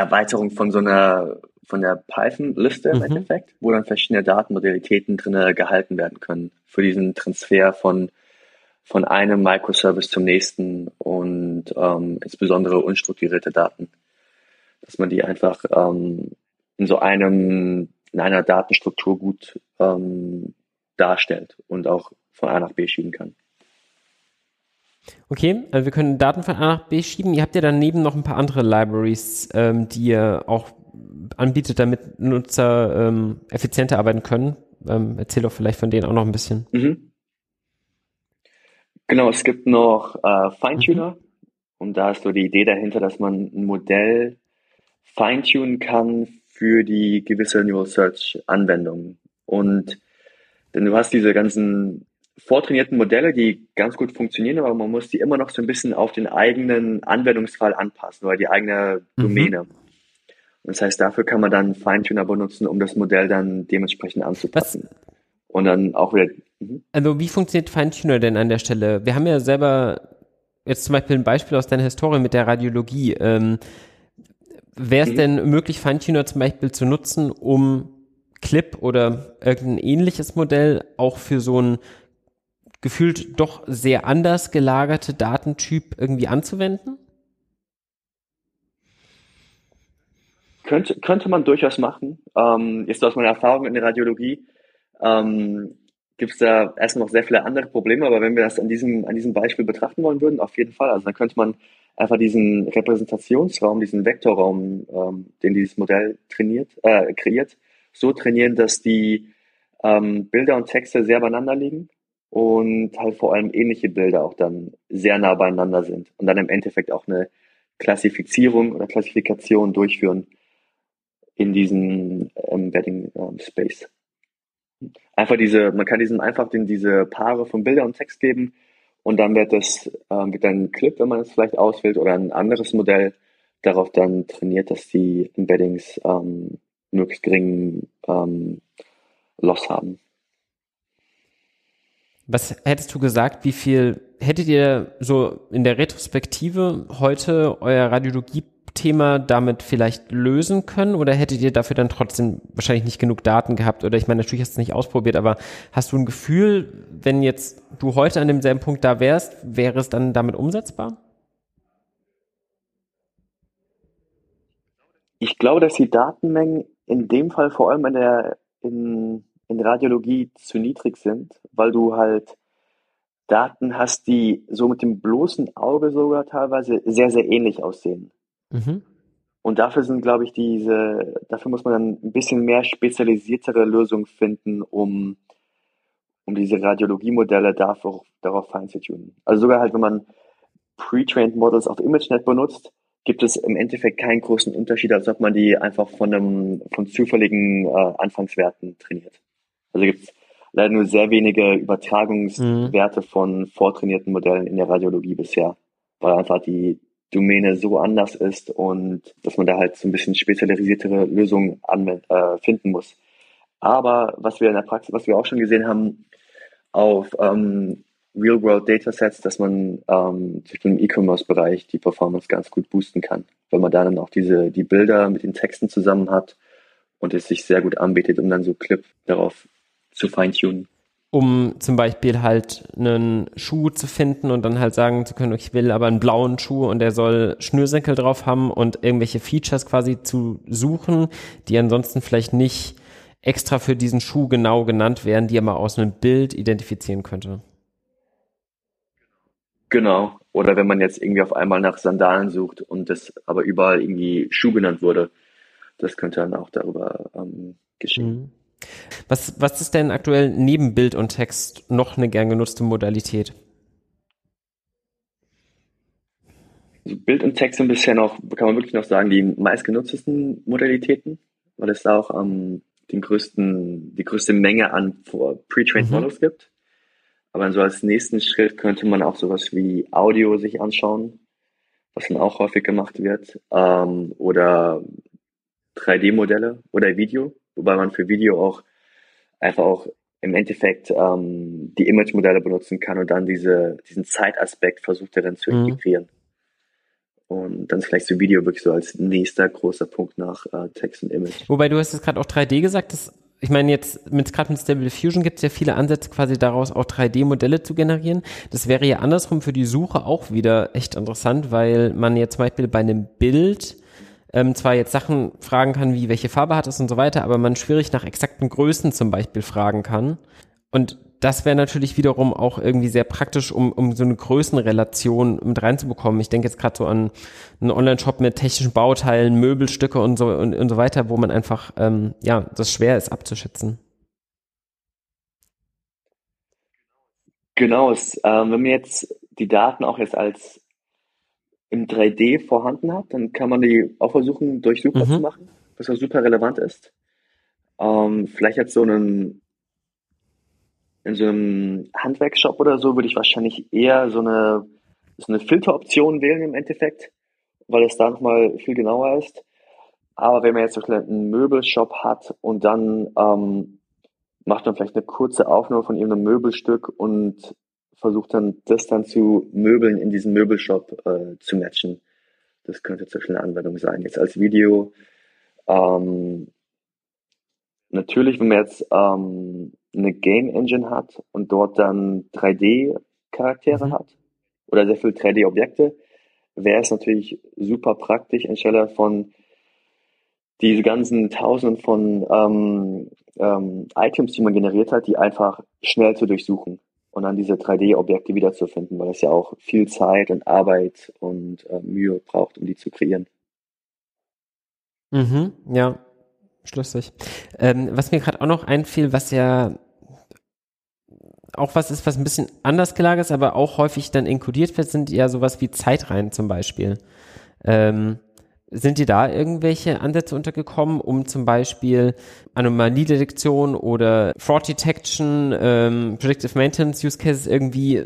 Erweiterung von so einer, von der Python-Liste im mhm. Endeffekt, wo dann verschiedene Datenmodalitäten drin gehalten werden können für diesen Transfer von, von einem Microservice zum nächsten und ähm, insbesondere unstrukturierte Daten dass man die einfach ähm, in so einem, in einer Datenstruktur gut ähm, darstellt und auch von A nach B schieben kann. Okay, also wir können Daten von A nach B schieben. Ihr habt ja daneben noch ein paar andere Libraries, ähm, die ihr auch anbietet, damit Nutzer ähm, effizienter arbeiten können. Ähm, erzähl doch vielleicht von denen auch noch ein bisschen. Mhm. Genau, es gibt noch äh, Feintuner mhm. und da ist so die Idee dahinter, dass man ein Modell feintunen kann für die gewisse Neural Search Anwendung. Und denn du hast diese ganzen vortrainierten Modelle, die ganz gut funktionieren, aber man muss die immer noch so ein bisschen auf den eigenen Anwendungsfall anpassen oder die eigene mhm. Domäne. Mhm. Und das heißt, dafür kann man dann Feintuner benutzen, um das Modell dann dementsprechend anzupassen. Was? Und dann auch wieder. Mhm. Also wie funktioniert Feintuner denn an der Stelle? Wir haben ja selber jetzt zum Beispiel ein Beispiel aus deiner Historie mit der Radiologie. Ähm, Wäre es mhm. denn möglich, Feintuner zum Beispiel zu nutzen, um Clip oder irgendein ähnliches Modell auch für so ein gefühlt doch sehr anders gelagerte Datentyp irgendwie anzuwenden? Könnte, könnte man durchaus machen. Ähm, jetzt aus meiner Erfahrung in der Radiologie ähm, gibt es da erst noch sehr viele andere Probleme, aber wenn wir das an diesem, an diesem Beispiel betrachten wollen würden, auf jeden Fall. Also dann könnte man einfach diesen Repräsentationsraum, diesen Vektorraum, ähm, den dieses Modell trainiert, äh, kreiert, so trainieren, dass die ähm, Bilder und Texte sehr beieinander liegen und halt vor allem ähnliche Bilder auch dann sehr nah beieinander sind und dann im Endeffekt auch eine Klassifizierung oder Klassifikation durchführen in diesem Embedding ähm, Space. Einfach diese, man kann diesem einfach den, diese Paare von Bilder und Text geben und dann wird das, äh, wird dann ein Clip, wenn man es vielleicht auswählt, oder ein anderes Modell darauf dann trainiert, dass die Embeddings ähm, möglichst geringen ähm, Loss haben. Was hättest du gesagt, wie viel hättet ihr so in der Retrospektive heute euer Radiologie Thema damit vielleicht lösen können oder hättet ihr dafür dann trotzdem wahrscheinlich nicht genug Daten gehabt? Oder ich meine, natürlich hast du es nicht ausprobiert, aber hast du ein Gefühl, wenn jetzt du heute an demselben Punkt da wärst, wäre es dann damit umsetzbar? Ich glaube, dass die Datenmengen in dem Fall vor allem in der, in, in Radiologie zu niedrig sind, weil du halt Daten hast, die so mit dem bloßen Auge sogar teilweise sehr, sehr ähnlich aussehen. Mhm. Und dafür sind, glaube ich, diese, dafür muss man dann ein bisschen mehr spezialisiertere Lösungen finden, um, um diese Radiologiemodelle dafür, darauf fein zu tunen. Also sogar halt, wenn man pre-trained Models auf ImageNet benutzt, gibt es im Endeffekt keinen großen Unterschied, als ob man die einfach von einem, von zufälligen äh, Anfangswerten trainiert. Also gibt es leider nur sehr wenige Übertragungswerte mhm. von vortrainierten Modellen in der Radiologie bisher, weil einfach die, Domäne so anders ist und dass man da halt so ein bisschen spezialisiertere Lösungen äh, finden muss. Aber was wir in der Praxis, was wir auch schon gesehen haben, auf ähm, Real-World-Datasets, dass man ähm, im E-Commerce-Bereich die Performance ganz gut boosten kann, weil man da dann auch diese die Bilder mit den Texten zusammen hat und es sich sehr gut anbietet, um dann so Clip darauf zu feintunen um zum Beispiel halt einen Schuh zu finden und dann halt sagen zu können, ich will aber einen blauen Schuh und der soll Schnürsenkel drauf haben und irgendwelche Features quasi zu suchen, die ansonsten vielleicht nicht extra für diesen Schuh genau genannt werden, die man aus einem Bild identifizieren könnte. Genau. Oder wenn man jetzt irgendwie auf einmal nach Sandalen sucht und das aber überall irgendwie Schuh genannt wurde, das könnte dann auch darüber ähm, geschehen. Mhm. Was, was ist denn aktuell neben Bild und Text noch eine gern genutzte Modalität? Also Bild und Text sind bisher noch, kann man wirklich noch sagen, die meistgenutztesten Modalitäten, weil es da auch ähm, den größten, die größte Menge an pre-trained mhm. Models gibt. Aber so als nächsten Schritt könnte man auch sowas wie Audio sich anschauen, was dann auch häufig gemacht wird, ähm, oder 3D-Modelle oder Video, wobei man für Video auch einfach auch im Endeffekt ähm, die Image-Modelle benutzen kann und dann diese, diesen Zeitaspekt versucht darin zu mhm. integrieren. Und dann ist vielleicht so Video wirklich so als nächster großer Punkt nach äh, Text und Image. Wobei du hast jetzt gerade auch 3D gesagt, das, ich meine jetzt mit gerade mit Stable Diffusion gibt es ja viele Ansätze, quasi daraus auch 3D-Modelle zu generieren. Das wäre ja andersrum für die Suche auch wieder echt interessant, weil man ja zum Beispiel bei einem Bild ähm, zwar jetzt Sachen fragen kann, wie welche Farbe hat es und so weiter, aber man schwierig nach exakten Größen zum Beispiel fragen kann. Und das wäre natürlich wiederum auch irgendwie sehr praktisch, um, um so eine Größenrelation mit reinzubekommen. Ich denke jetzt gerade so an einen Online-Shop mit technischen Bauteilen, Möbelstücke und so und, und so weiter, wo man einfach ähm, ja das schwer ist abzuschätzen. Genau, es, ähm, wenn man jetzt die Daten auch jetzt als im 3D vorhanden hat, dann kann man die auch versuchen, durchsuchbar mhm. zu machen, was auch super relevant ist. Ähm, vielleicht jetzt so einen in so einem Handwerkshop oder so würde ich wahrscheinlich eher so eine, so eine Filteroption wählen im Endeffekt, weil es da nochmal viel genauer ist. Aber wenn man jetzt so einen Möbelshop hat und dann ähm, macht man vielleicht eine kurze Aufnahme von irgendeinem Möbelstück und versucht dann das dann zu Möbeln in diesem Möbelshop äh, zu matchen. Das könnte zum Beispiel eine Anwendung sein. Jetzt als Video ähm, natürlich, wenn man jetzt ähm, eine Game Engine hat und dort dann 3D-Charaktere mhm. hat oder sehr viele 3D-Objekte, wäre es natürlich super praktisch, anstelle von diese ganzen Tausenden von ähm, ähm, Items, die man generiert hat, die einfach schnell zu durchsuchen und dann diese 3D-Objekte wiederzufinden, weil es ja auch viel Zeit und Arbeit und äh, Mühe braucht, um die zu kreieren. Mhm, ja, schlüssig. Ähm, was mir gerade auch noch einfiel, was ja auch was ist, was ein bisschen anders gelagert ist, aber auch häufig dann inkodiert wird, sind ja sowas wie Zeitreihen zum Beispiel. Ähm, sind dir da irgendwelche Ansätze untergekommen, um zum Beispiel Anomaliedetektion oder Fraud Detection, ähm, Predictive Maintenance Use Cases irgendwie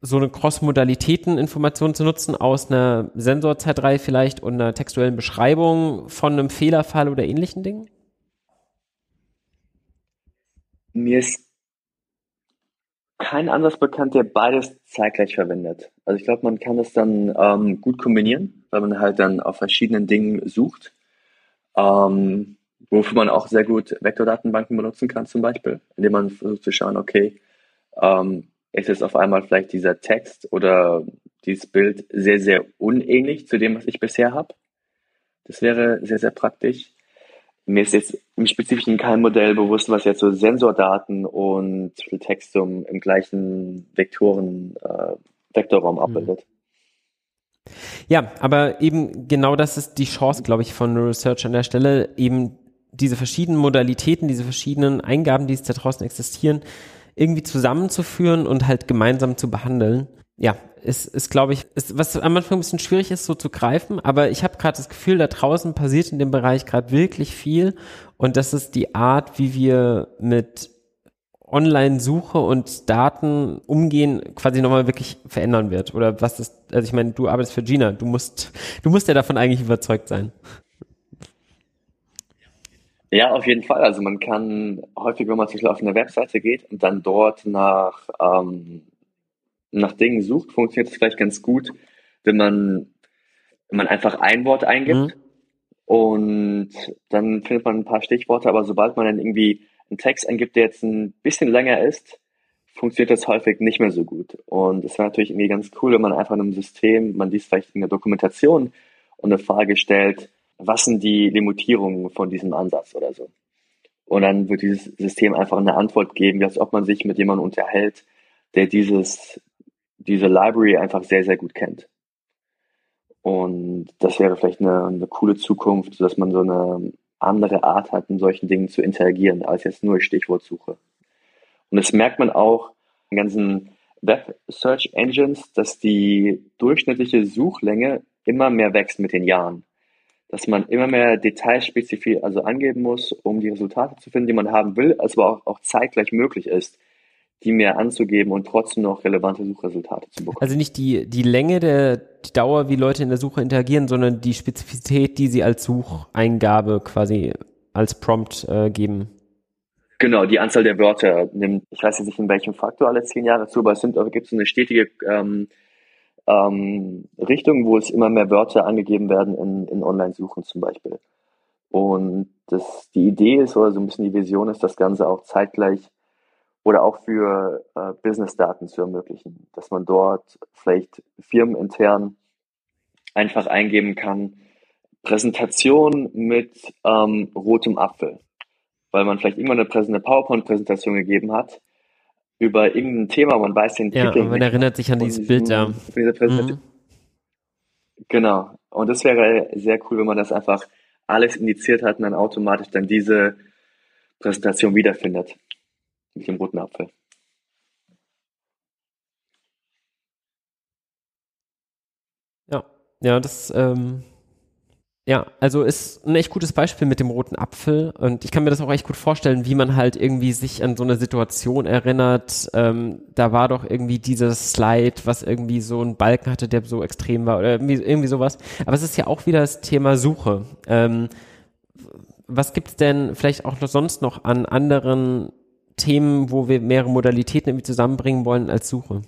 so eine Cross-Modalitäten-Information zu nutzen aus einer Sensorzeitreihe vielleicht und einer textuellen Beschreibung von einem Fehlerfall oder ähnlichen Dingen? Mir ist kein Ansatz bekannt, der beides zeitgleich verwendet. Also ich glaube, man kann das dann ähm, gut kombinieren, weil man halt dann auf verschiedenen Dingen sucht, ähm, wofür man auch sehr gut Vektordatenbanken benutzen kann zum Beispiel, indem man versucht zu schauen, okay, ähm, ist es auf einmal vielleicht dieser Text oder dieses Bild sehr, sehr unähnlich zu dem, was ich bisher habe. Das wäre sehr, sehr praktisch. Mir ist jetzt im Spezifischen kein Modell bewusst, was jetzt so Sensordaten und Textum im gleichen Vektoren, äh, Vektorraum mhm. abbildet. Ja, aber eben genau das ist die Chance, glaube ich, von Research an der Stelle, eben diese verschiedenen Modalitäten, diese verschiedenen Eingaben, die es da draußen existieren, irgendwie zusammenzuführen und halt gemeinsam zu behandeln. Ja, ist, ist glaube ich, ist, was am Anfang ein bisschen schwierig ist, so zu greifen, aber ich habe gerade das Gefühl, da draußen passiert in dem Bereich gerade wirklich viel und das ist die Art, wie wir mit Online-Suche und Daten umgehen, quasi nochmal wirklich verändern wird. Oder was ist, also ich meine, du arbeitest für Gina, du musst, du musst ja davon eigentlich überzeugt sein. Ja, auf jeden Fall. Also man kann häufig, wenn man zum Beispiel auf eine Webseite geht und dann dort nach ähm, nach Dingen sucht, funktioniert es vielleicht ganz gut, wenn man, wenn man einfach ein Wort eingibt mhm. und dann findet man ein paar Stichworte, aber sobald man dann irgendwie einen Text eingibt, der jetzt ein bisschen länger ist, funktioniert das häufig nicht mehr so gut. Und es wäre natürlich irgendwie ganz cool, wenn man einfach in einem System, man liest vielleicht in der Dokumentation und eine Frage stellt, was sind die Limitierungen von diesem Ansatz oder so. Und dann wird dieses System einfach eine Antwort geben, als ob man sich mit jemandem unterhält, der dieses diese Library einfach sehr, sehr gut kennt. Und das wäre vielleicht eine, eine coole Zukunft, dass man so eine andere Art hat, in solchen Dingen zu interagieren, als jetzt nur Stichwortsuche. Und das merkt man auch in ganzen Web Search Engines, dass die durchschnittliche Suchlänge immer mehr wächst mit den Jahren. Dass man immer mehr Detailspezifisch also angeben muss, um die Resultate zu finden, die man haben will, als aber auch, auch zeitgleich möglich ist die mehr anzugeben und trotzdem noch relevante Suchresultate zu bekommen. Also nicht die, die Länge der die Dauer, wie Leute in der Suche interagieren, sondern die Spezifität, die sie als Sucheingabe quasi als Prompt äh, geben. Genau, die Anzahl der Wörter nimmt, ich weiß jetzt nicht in welchem Faktor alle zehn Jahre zu, aber es sind, gibt es eine stetige ähm, ähm, Richtung, wo es immer mehr Wörter angegeben werden in, in Online-Suchen zum Beispiel. Und das, die Idee ist, oder so ein bisschen die Vision ist, das Ganze auch zeitgleich oder auch für äh, Business-Daten zu ermöglichen, dass man dort vielleicht firmenintern einfach eingeben kann, Präsentation mit ähm, rotem Apfel, weil man vielleicht irgendwann eine, eine PowerPoint-Präsentation gegeben hat über irgendein Thema, man weiß den ja, Titel. Ja, man erinnert sich an dieses Bild da. Mhm. Genau. Und das wäre sehr cool, wenn man das einfach alles indiziert hat und dann automatisch dann diese Präsentation wiederfindet mit dem roten Apfel. Ja, ja, das, ähm, ja, also ist ein echt gutes Beispiel mit dem roten Apfel und ich kann mir das auch echt gut vorstellen, wie man halt irgendwie sich an so eine Situation erinnert. Ähm, da war doch irgendwie dieses Slide, was irgendwie so einen Balken hatte, der so extrem war oder irgendwie, irgendwie sowas. Aber es ist ja auch wieder das Thema Suche. Ähm, was gibt's denn vielleicht auch noch sonst noch an anderen Themen, wo wir mehrere Modalitäten irgendwie zusammenbringen wollen als Suche?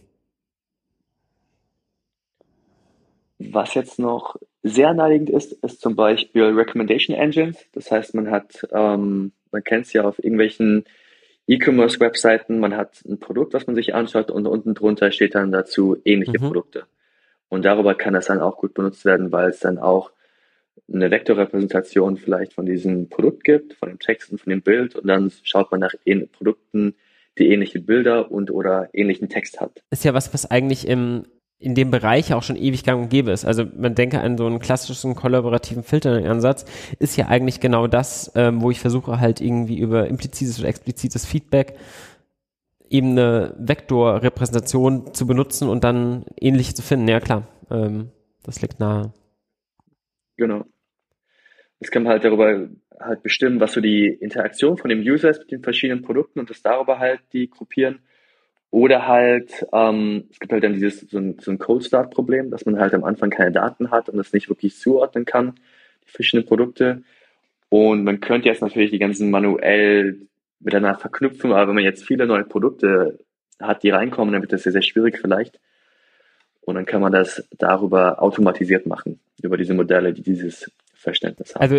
Was jetzt noch sehr naheliegend ist, ist zum Beispiel Recommendation Engines. Das heißt, man hat, ähm, man kennt es ja auf irgendwelchen E-Commerce-Webseiten, man hat ein Produkt, was man sich anschaut und unten drunter steht dann dazu ähnliche mhm. Produkte. Und darüber kann das dann auch gut benutzt werden, weil es dann auch eine Vektorrepräsentation vielleicht von diesem Produkt gibt, von dem Text und von dem Bild und dann schaut man nach Produkten, die ähnliche Bilder und oder ähnlichen Text hat. Ist ja was, was eigentlich im in dem Bereich auch schon ewig gang und gäbe ist. Also man denke an so einen klassischen kollaborativen Filtering-Ansatz, ist ja eigentlich genau das, ähm, wo ich versuche halt irgendwie über implizites oder explizites Feedback eben eine Vektorrepräsentation zu benutzen und dann ähnliche zu finden. Ja klar, ähm, das liegt nahe. Genau. Jetzt kann man halt darüber halt bestimmen, was so die Interaktion von dem User ist mit den verschiedenen Produkten und das darüber halt die gruppieren. Oder halt, ähm, es gibt halt dann dieses so ein, so ein Cold-Start-Problem, dass man halt am Anfang keine Daten hat und das nicht wirklich zuordnen kann, die verschiedenen Produkte. Und man könnte jetzt natürlich die ganzen manuell miteinander verknüpfen, aber wenn man jetzt viele neue Produkte hat, die reinkommen, dann wird das sehr, sehr schwierig vielleicht. Und dann kann man das darüber automatisiert machen, über diese Modelle, die dieses Verständnis haben. Also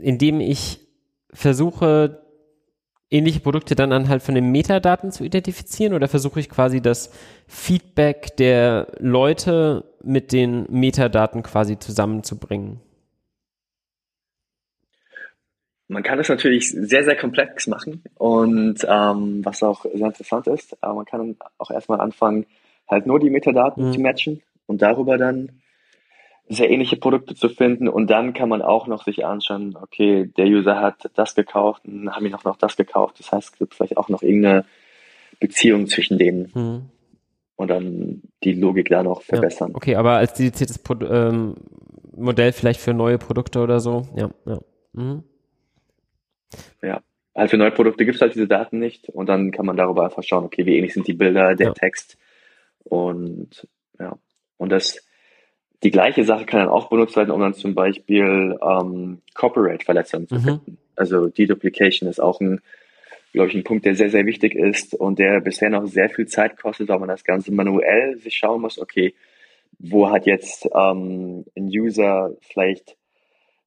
indem ich versuche, ähnliche Produkte dann anhand von den Metadaten zu identifizieren oder versuche ich quasi das Feedback der Leute mit den Metadaten quasi zusammenzubringen? Man kann es natürlich sehr, sehr komplex machen und ähm, was auch sehr interessant ist, aber man kann auch erstmal anfangen, halt nur die Metadaten mhm. zu matchen und darüber dann sehr ähnliche Produkte zu finden und dann kann man auch noch sich anschauen, okay, der User hat das gekauft und haben ihn auch noch das gekauft. Das heißt, es gibt vielleicht auch noch irgendeine Beziehung zwischen denen. Mhm. Und dann die Logik da noch verbessern. Ja, okay, aber als dediziertes Pro ähm, Modell vielleicht für neue Produkte oder so, ja, ja. Mhm. Ja, halt für neue Produkte gibt es halt diese Daten nicht und dann kann man darüber einfach schauen, okay, wie ähnlich sind die Bilder, der ja. Text und ja, und das, die gleiche Sache kann dann auch benutzt werden, um dann zum Beispiel ähm, Copyright-Verletzungen zu mhm. finden. Also Deduplication ist auch ein, glaube ich, ein Punkt, der sehr, sehr wichtig ist und der bisher noch sehr viel Zeit kostet, weil man das Ganze manuell sich schauen muss, okay, wo hat jetzt ähm, ein User vielleicht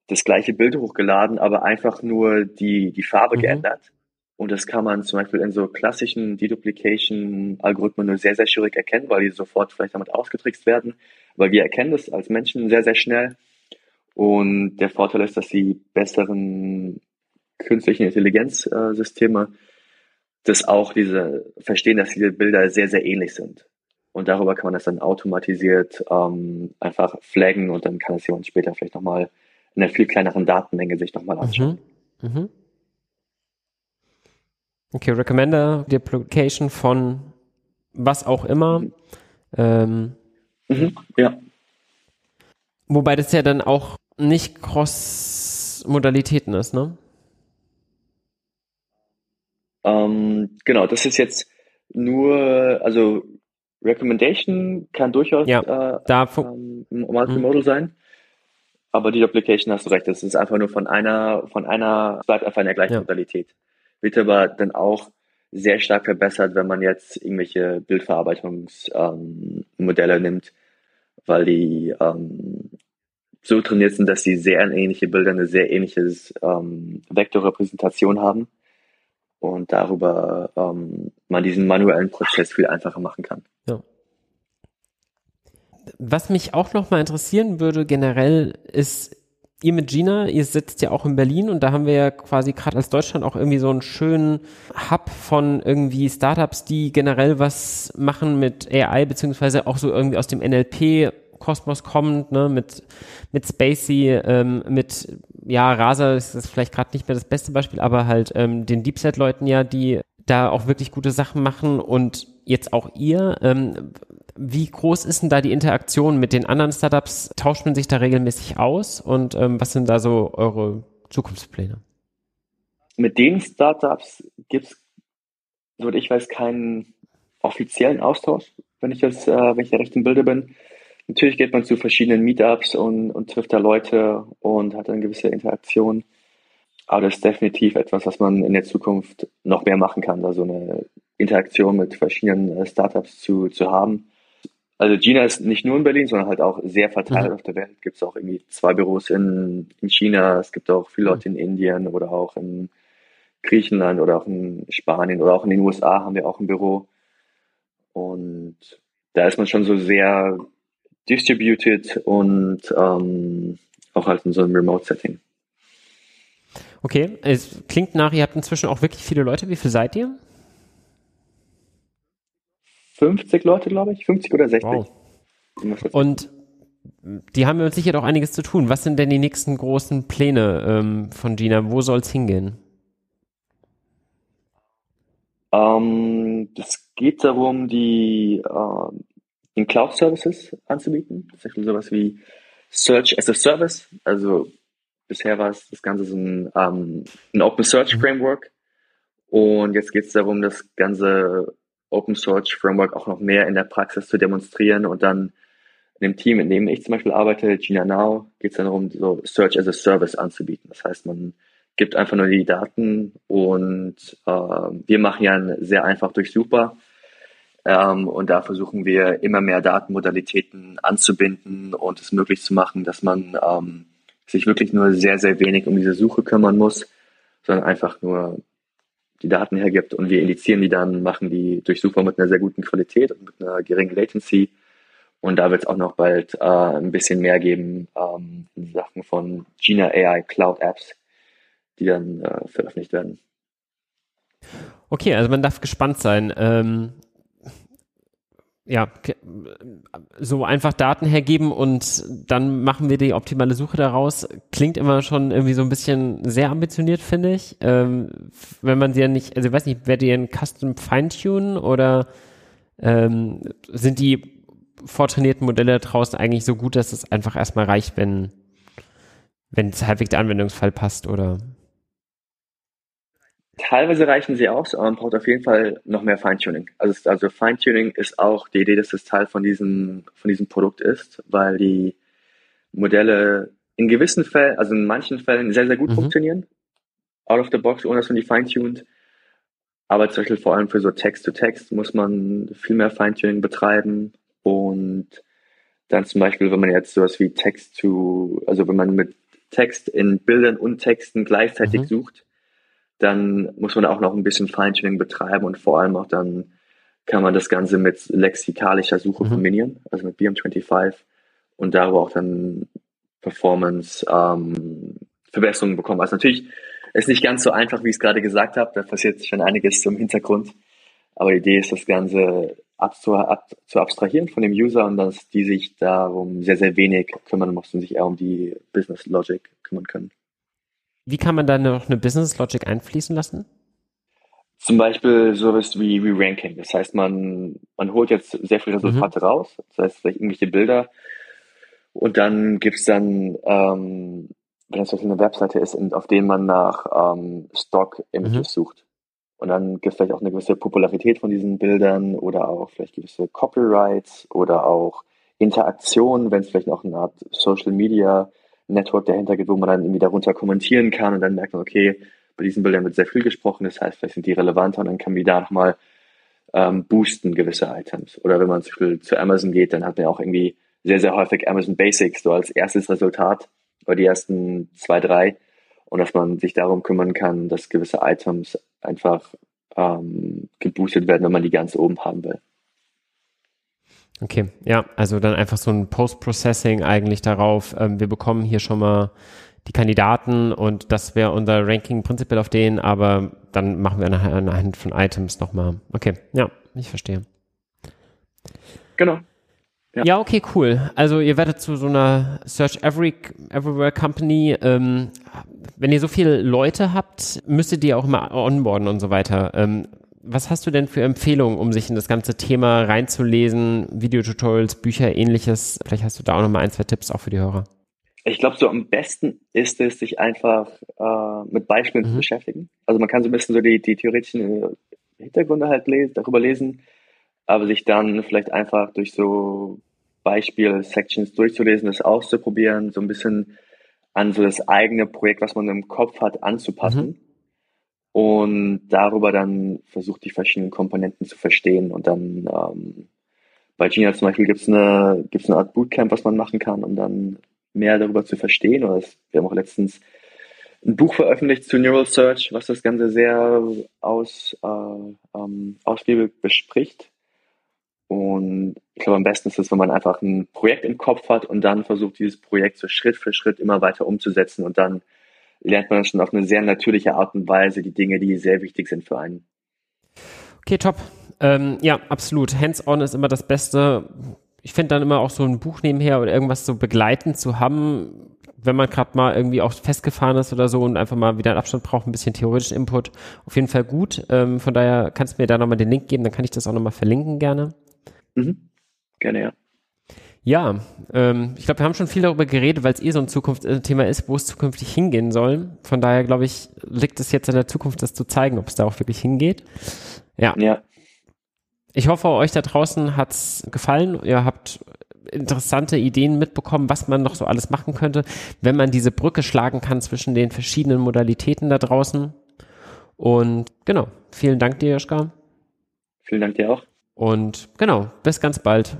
das gleiche Bild hochgeladen, aber einfach nur die, die Farbe mhm. geändert. Und das kann man zum Beispiel in so klassischen Deduplication-Algorithmen nur sehr, sehr schwierig erkennen, weil die sofort vielleicht damit ausgetrickst werden. Weil wir erkennen das als Menschen sehr, sehr schnell. Und der Vorteil ist, dass die besseren künstlichen Intelligenzsysteme das auch diese verstehen, dass diese Bilder sehr, sehr ähnlich sind. Und darüber kann man das dann automatisiert ähm, einfach flaggen und dann kann es jemand später vielleicht nochmal in einer viel kleineren Datenmenge sich nochmal anschauen. Mhm. Mhm. Okay, Recommender Duplication von was auch immer. Ähm, mhm, ja. Wobei das ja dann auch nicht Cross-Modalitäten ist, ne? Ähm, genau, das ist jetzt nur, also Recommendation kann durchaus ja, äh, da ähm, Multimodal mhm. sein. Aber die Duplication hast du recht, das ist einfach nur von einer, von einer, bleibt einfach in der gleichen ja. Modalität. Wird aber dann auch sehr stark verbessert, wenn man jetzt irgendwelche Bildverarbeitungsmodelle ähm, nimmt, weil die ähm, so trainiert sind, dass sie sehr ähnliche Bilder, eine sehr ähnliches ähm, Vektorrepräsentation haben und darüber ähm, man diesen manuellen Prozess viel einfacher machen kann. Ja. Was mich auch noch mal interessieren würde generell ist, ihr mit Gina, ihr sitzt ja auch in Berlin und da haben wir ja quasi gerade als Deutschland auch irgendwie so einen schönen Hub von irgendwie Startups, die generell was machen mit AI, beziehungsweise auch so irgendwie aus dem NLP Kosmos kommt, ne, mit, mit Spacey, ähm, mit, ja, Rasa ist das vielleicht gerade nicht mehr das beste Beispiel, aber halt ähm, den DeepSet-Leuten ja, die da auch wirklich gute Sachen machen und jetzt auch ihr. Ähm, wie groß ist denn da die Interaktion mit den anderen Startups? Tauscht man sich da regelmäßig aus und ähm, was sind da so eure Zukunftspläne? Mit den Startups gibt es, soweit ich weiß, keinen offiziellen Austausch, wenn ich das, äh, wenn ich da recht im Bilde bin. Natürlich geht man zu verschiedenen Meetups und, und trifft da Leute und hat eine gewisse Interaktion. Aber das ist definitiv etwas, was man in der Zukunft noch mehr machen kann, da so eine Interaktion mit verschiedenen äh, Startups zu, zu haben. Also Gina ist nicht nur in Berlin, sondern halt auch sehr verteilt mhm. auf der Welt. Gibt es auch irgendwie zwei Büros in, in China, es gibt auch viele Leute in Indien oder auch in Griechenland oder auch in Spanien oder auch in den USA haben wir auch ein Büro. Und da ist man schon so sehr distributed und ähm, auch halt in so einem Remote-Setting. Okay, es klingt nach, ihr habt inzwischen auch wirklich viele Leute. Wie viel seid ihr? 50 Leute, glaube ich. 50 oder 60. Wow. Und die haben ja sicher doch einiges zu tun. Was sind denn die nächsten großen Pläne ähm, von Gina? Wo soll es hingehen? Ähm, es geht darum, die äh, in Cloud Services anzubieten. Das ist sowas wie Search as a Service. Also bisher war es das Ganze so ein, ähm, ein Open Search mhm. Framework. Und jetzt geht es darum, das ganze Open Search Framework auch noch mehr in der Praxis zu demonstrieren und dann in dem Team, in dem ich zum Beispiel arbeite, Gina Now, geht es dann darum, so Search as a Service anzubieten. Das heißt, man gibt einfach nur die Daten und äh, wir machen ja sehr einfach durch Super ähm, und da versuchen wir immer mehr Datenmodalitäten anzubinden und es möglich zu machen, dass man ähm, sich wirklich nur sehr, sehr wenig um diese Suche kümmern muss, sondern einfach nur die Daten hergibt und wir indizieren die dann, machen die durchsuchbar mit einer sehr guten Qualität und mit einer geringen Latency. Und da wird es auch noch bald äh, ein bisschen mehr geben ähm, in Sachen von Gina AI Cloud Apps, die dann äh, veröffentlicht werden. Okay, also man darf gespannt sein. Ähm, ja, so einfach Daten hergeben und dann machen wir die optimale Suche daraus. Klingt immer schon irgendwie so ein bisschen sehr ambitioniert, finde ich. Ähm, wenn man sie ja nicht, also ich weiß nicht, werdet ihr ein Custom Feintunen oder ähm, sind die vortrainierten Modelle draußen eigentlich so gut, dass es einfach erstmal reicht, wenn wenn es halbwegs der Anwendungsfall passt oder? Teilweise reichen sie aus, aber man braucht auf jeden Fall noch mehr Feintuning. Also, also Feintuning ist auch die Idee, dass das Teil von diesem, von diesem Produkt ist, weil die Modelle in gewissen Fällen, also in manchen Fällen sehr, sehr gut mhm. funktionieren. Out of the box, ohne dass man die feintuned. Aber zum Beispiel vor allem für so Text-to-Text muss man viel mehr Feintuning betreiben und dann zum Beispiel, wenn man jetzt sowas wie Text to, also wenn man mit Text in Bildern und Texten gleichzeitig mhm. sucht, dann muss man auch noch ein bisschen Feintuning betreiben und vor allem auch dann kann man das Ganze mit lexikalischer Suche mhm. kombinieren, also mit BM25 und darüber auch dann Performance ähm, Verbesserungen bekommen. Also natürlich ist nicht ganz so einfach, wie ich es gerade gesagt habe. Da passiert schon einiges zum Hintergrund. Aber die Idee ist, das Ganze ab zu, ab, zu abstrahieren von dem User und dass die sich darum sehr, sehr wenig kümmern mussten, sich eher um die Business Logic kümmern können. Wie kann man da noch eine Business Logic einfließen lassen? Zum Beispiel sowas wie, wie Ranking. Das heißt, man, man holt jetzt sehr viele Resultate mhm. raus, das heißt vielleicht irgendwelche Bilder und dann gibt es dann, ähm, wenn es eine Webseite ist, auf denen man nach ähm, Stock-Images mhm. sucht. Und dann gibt es vielleicht auch eine gewisse Popularität von diesen Bildern oder auch vielleicht gewisse Copyrights oder auch Interaktion, wenn es vielleicht noch eine Art Social Media Network dahinter gibt, wo man dann irgendwie darunter kommentieren kann und dann merkt man, okay, bei diesen Bildern wird sehr viel gesprochen, das heißt, vielleicht sind die relevanter und dann kann man die da nochmal ähm, boosten, gewisse Items. Oder wenn man zum Beispiel zu Amazon geht, dann hat man ja auch irgendwie sehr, sehr häufig Amazon Basics so als erstes Resultat oder die ersten zwei, drei und dass man sich darum kümmern kann, dass gewisse Items einfach ähm, geboostet werden, wenn man die ganz oben haben will. Okay, ja, also dann einfach so ein Post-Processing eigentlich darauf. Ähm, wir bekommen hier schon mal die Kandidaten und das wäre unser Ranking prinzipiell auf denen, aber dann machen wir nachher anhand von Items nochmal. Okay, ja, ich verstehe. Genau. Ja. ja. okay, cool. Also ihr werdet zu so einer Search Every, Everywhere Company. Ähm, wenn ihr so viele Leute habt, müsstet ihr auch immer onboarden und so weiter. Ähm, was hast du denn für Empfehlungen, um sich in das ganze Thema reinzulesen? Videotutorials, Bücher, ähnliches. Vielleicht hast du da auch noch mal ein, zwei Tipps auch für die Hörer. Ich glaube, so am besten ist es, sich einfach äh, mit Beispielen mhm. zu beschäftigen. Also man kann so ein bisschen so die, die theoretischen äh, Hintergründe halt lesen, darüber lesen, aber sich dann vielleicht einfach durch so Beispiel-Sections durchzulesen, das auszuprobieren, so ein bisschen an so das eigene Projekt, was man im Kopf hat, anzupassen. Mhm. Und darüber dann versucht, die verschiedenen Komponenten zu verstehen. Und dann ähm, bei Gina zum Beispiel gibt es eine, gibt's eine Art Bootcamp, was man machen kann, um dann mehr darüber zu verstehen. Oder das, wir haben auch letztens ein Buch veröffentlicht zu Neural Search, was das Ganze sehr aus, äh, ähm, ausgiebig bespricht. Und ich glaube, am besten ist es, wenn man einfach ein Projekt im Kopf hat und dann versucht, dieses Projekt so Schritt für Schritt immer weiter umzusetzen und dann lernt man schon auf eine sehr natürliche Art und Weise die Dinge, die sehr wichtig sind für einen. Okay, top. Ähm, ja, absolut. Hands-on ist immer das Beste. Ich finde dann immer auch so ein Buch nebenher oder irgendwas so begleitend zu haben, wenn man gerade mal irgendwie auch festgefahren ist oder so und einfach mal wieder einen Abstand braucht, ein bisschen theoretischen Input, auf jeden Fall gut. Ähm, von daher kannst du mir da nochmal den Link geben, dann kann ich das auch nochmal verlinken gerne. Mhm. Gerne, ja. Ja, ähm, ich glaube, wir haben schon viel darüber geredet, weil es eh so ein Zukunftsthema äh, ist, wo es zukünftig hingehen soll. Von daher, glaube ich, liegt es jetzt in der Zukunft, das zu zeigen, ob es da auch wirklich hingeht. Ja. Ja. Ich hoffe, euch da draußen hat's gefallen. Ihr habt interessante Ideen mitbekommen, was man noch so alles machen könnte, wenn man diese Brücke schlagen kann zwischen den verschiedenen Modalitäten da draußen. Und genau, vielen Dank dir, Joschka. Vielen Dank dir auch. Und genau, bis ganz bald.